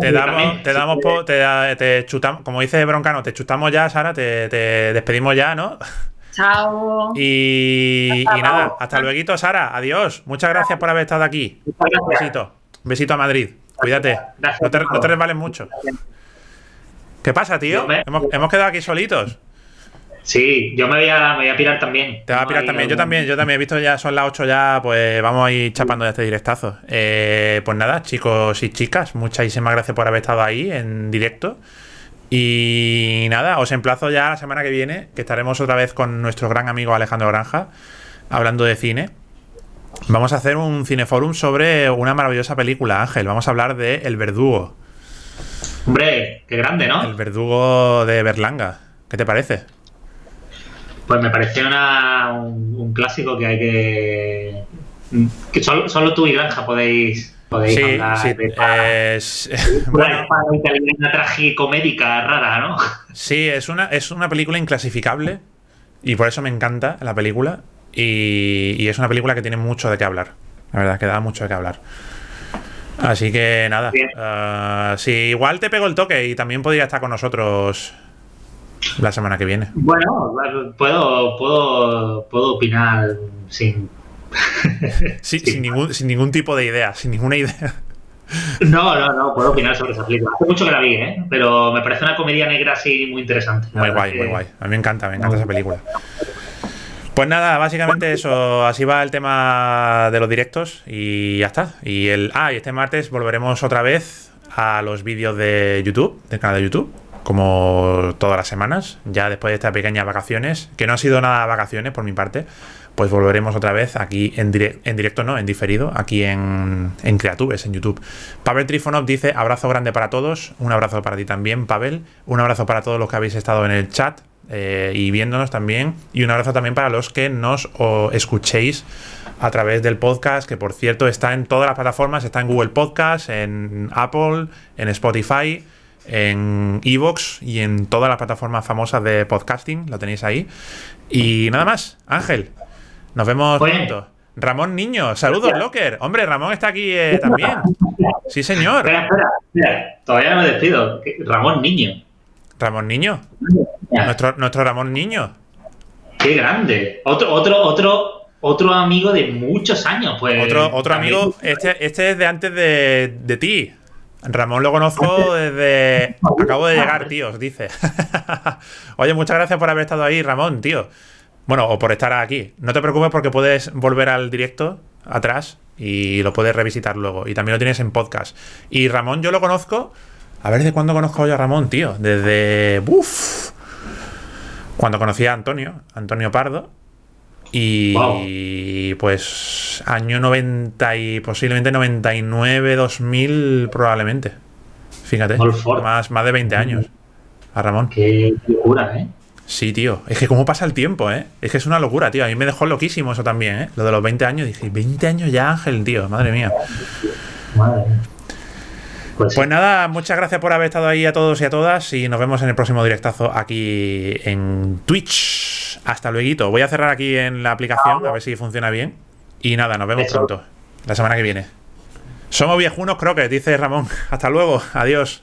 te damos, te damos, te, chutamos, como dice Broncano, te chutamos ya, Sara, te, despedimos ya, ¿no? Chao. Y, y nada, hasta luego, Sara, adiós. Muchas gracias por haber estado aquí. Un besito. Un besito a Madrid. Cuídate. No te, no resbales mucho. ¿Qué pasa, tío? Hemos, quedado aquí solitos. Sí, yo me voy a, me voy a pirar también. Te vas a pirar también, yo también, yo también he visto ya son las 8 ya, pues vamos a ir chapando ya este directazo. Eh, pues nada, chicos y chicas, muchísimas gracias por haber estado ahí en directo. Y nada, os emplazo ya la semana que viene, que estaremos otra vez con nuestro gran amigo Alejandro Granja, hablando de cine. Vamos a hacer un cineforum sobre una maravillosa película, Ángel. Vamos a hablar de El Verdugo. Hombre, qué grande, ¿no? El Verdugo de Berlanga. ¿Qué te parece? Pues me parece un, clásico que hay que. que solo, tú y Granja podéis. podéis sí, hablar sí, es, una tragicomédica rara, ¿no? Sí, es una, es una película inclasificable. Y por eso me encanta la película. Y, es una película que tiene mucho de qué hablar. La verdad, que da mucho de qué hablar. Así que nada. Uh, si igual te pego el toque y también podría estar con nosotros la semana que viene. Bueno, puedo, puedo, puedo opinar sin. sin, ningún, sin ningún tipo de idea, sin ninguna idea. No, no, no, puedo opinar sobre esa película. Hace mucho que la vi, ¿eh? Pero me parece una comedia negra así muy interesante. Muy guay, muy guay. A mí me encanta, me encanta esa película. Pues nada, básicamente eso, así va el tema de los directos y ya está. Y el ah, y este martes volveremos otra vez a los vídeos de YouTube, del canal de YouTube, como todas las semanas, ya después de estas pequeñas vacaciones, que no ha sido nada vacaciones por mi parte, pues volveremos otra vez aquí en, en directo, no, en diferido, aquí en, en Creatubes, en YouTube. Pavel Trifonov dice, abrazo grande para todos, un abrazo para ti también, Pavel, un abrazo para todos los que habéis estado en el chat, eh, y viéndonos también. Y un abrazo también para los que nos escuchéis a través del podcast, que por cierto está en todas las plataformas, está en Google Podcast, en Apple, en Spotify, en Evox y en todas las plataformas famosas de podcasting, lo tenéis ahí. Y nada más, Ángel, nos vemos pronto. Ramón Niño, saludos, Locker. Hombre, Ramón está aquí eh, también. Sí, señor. Espera, espera, todavía no me despido. Ramón Niño. Ramón Niño. Nuestro, nuestro Ramón Niño. Qué grande. Otro, otro, otro, otro amigo de muchos años, pues. Otro, otro amigo, este, este es de antes de, de ti. Ramón lo conozco desde. Acabo de llegar, tío, dice. Oye, muchas gracias por haber estado ahí, Ramón, tío. Bueno, o por estar aquí. No te preocupes porque puedes volver al directo atrás y lo puedes revisitar luego. Y también lo tienes en podcast. Y Ramón, yo lo conozco. A ver de cuándo conozco yo a Ramón, tío. Desde. Uf. Cuando conocí a Antonio, Antonio Pardo. Y pues año 90 y posiblemente 99, 2000 probablemente. Fíjate, más, más de 20 años a Ramón. Qué locura, ¿eh? Sí, tío. Es que cómo pasa el tiempo, ¿eh? Es que es una locura, tío. A mí me dejó loquísimo eso también, ¿eh? Lo de los 20 años. Dije, 20 años ya, Ángel, tío. Madre mía. Madre mía. Pues, pues, nada, muchas gracias por haber estado ahí a todos y a todas y nos vemos en el próximo directazo aquí en Twitch. Hasta luego. Voy a cerrar aquí en la aplicación a ver si funciona bien. Y nada, nos vemos pronto, la semana que viene. Somos viejunos, creo que dice Ramón. Hasta luego, adiós.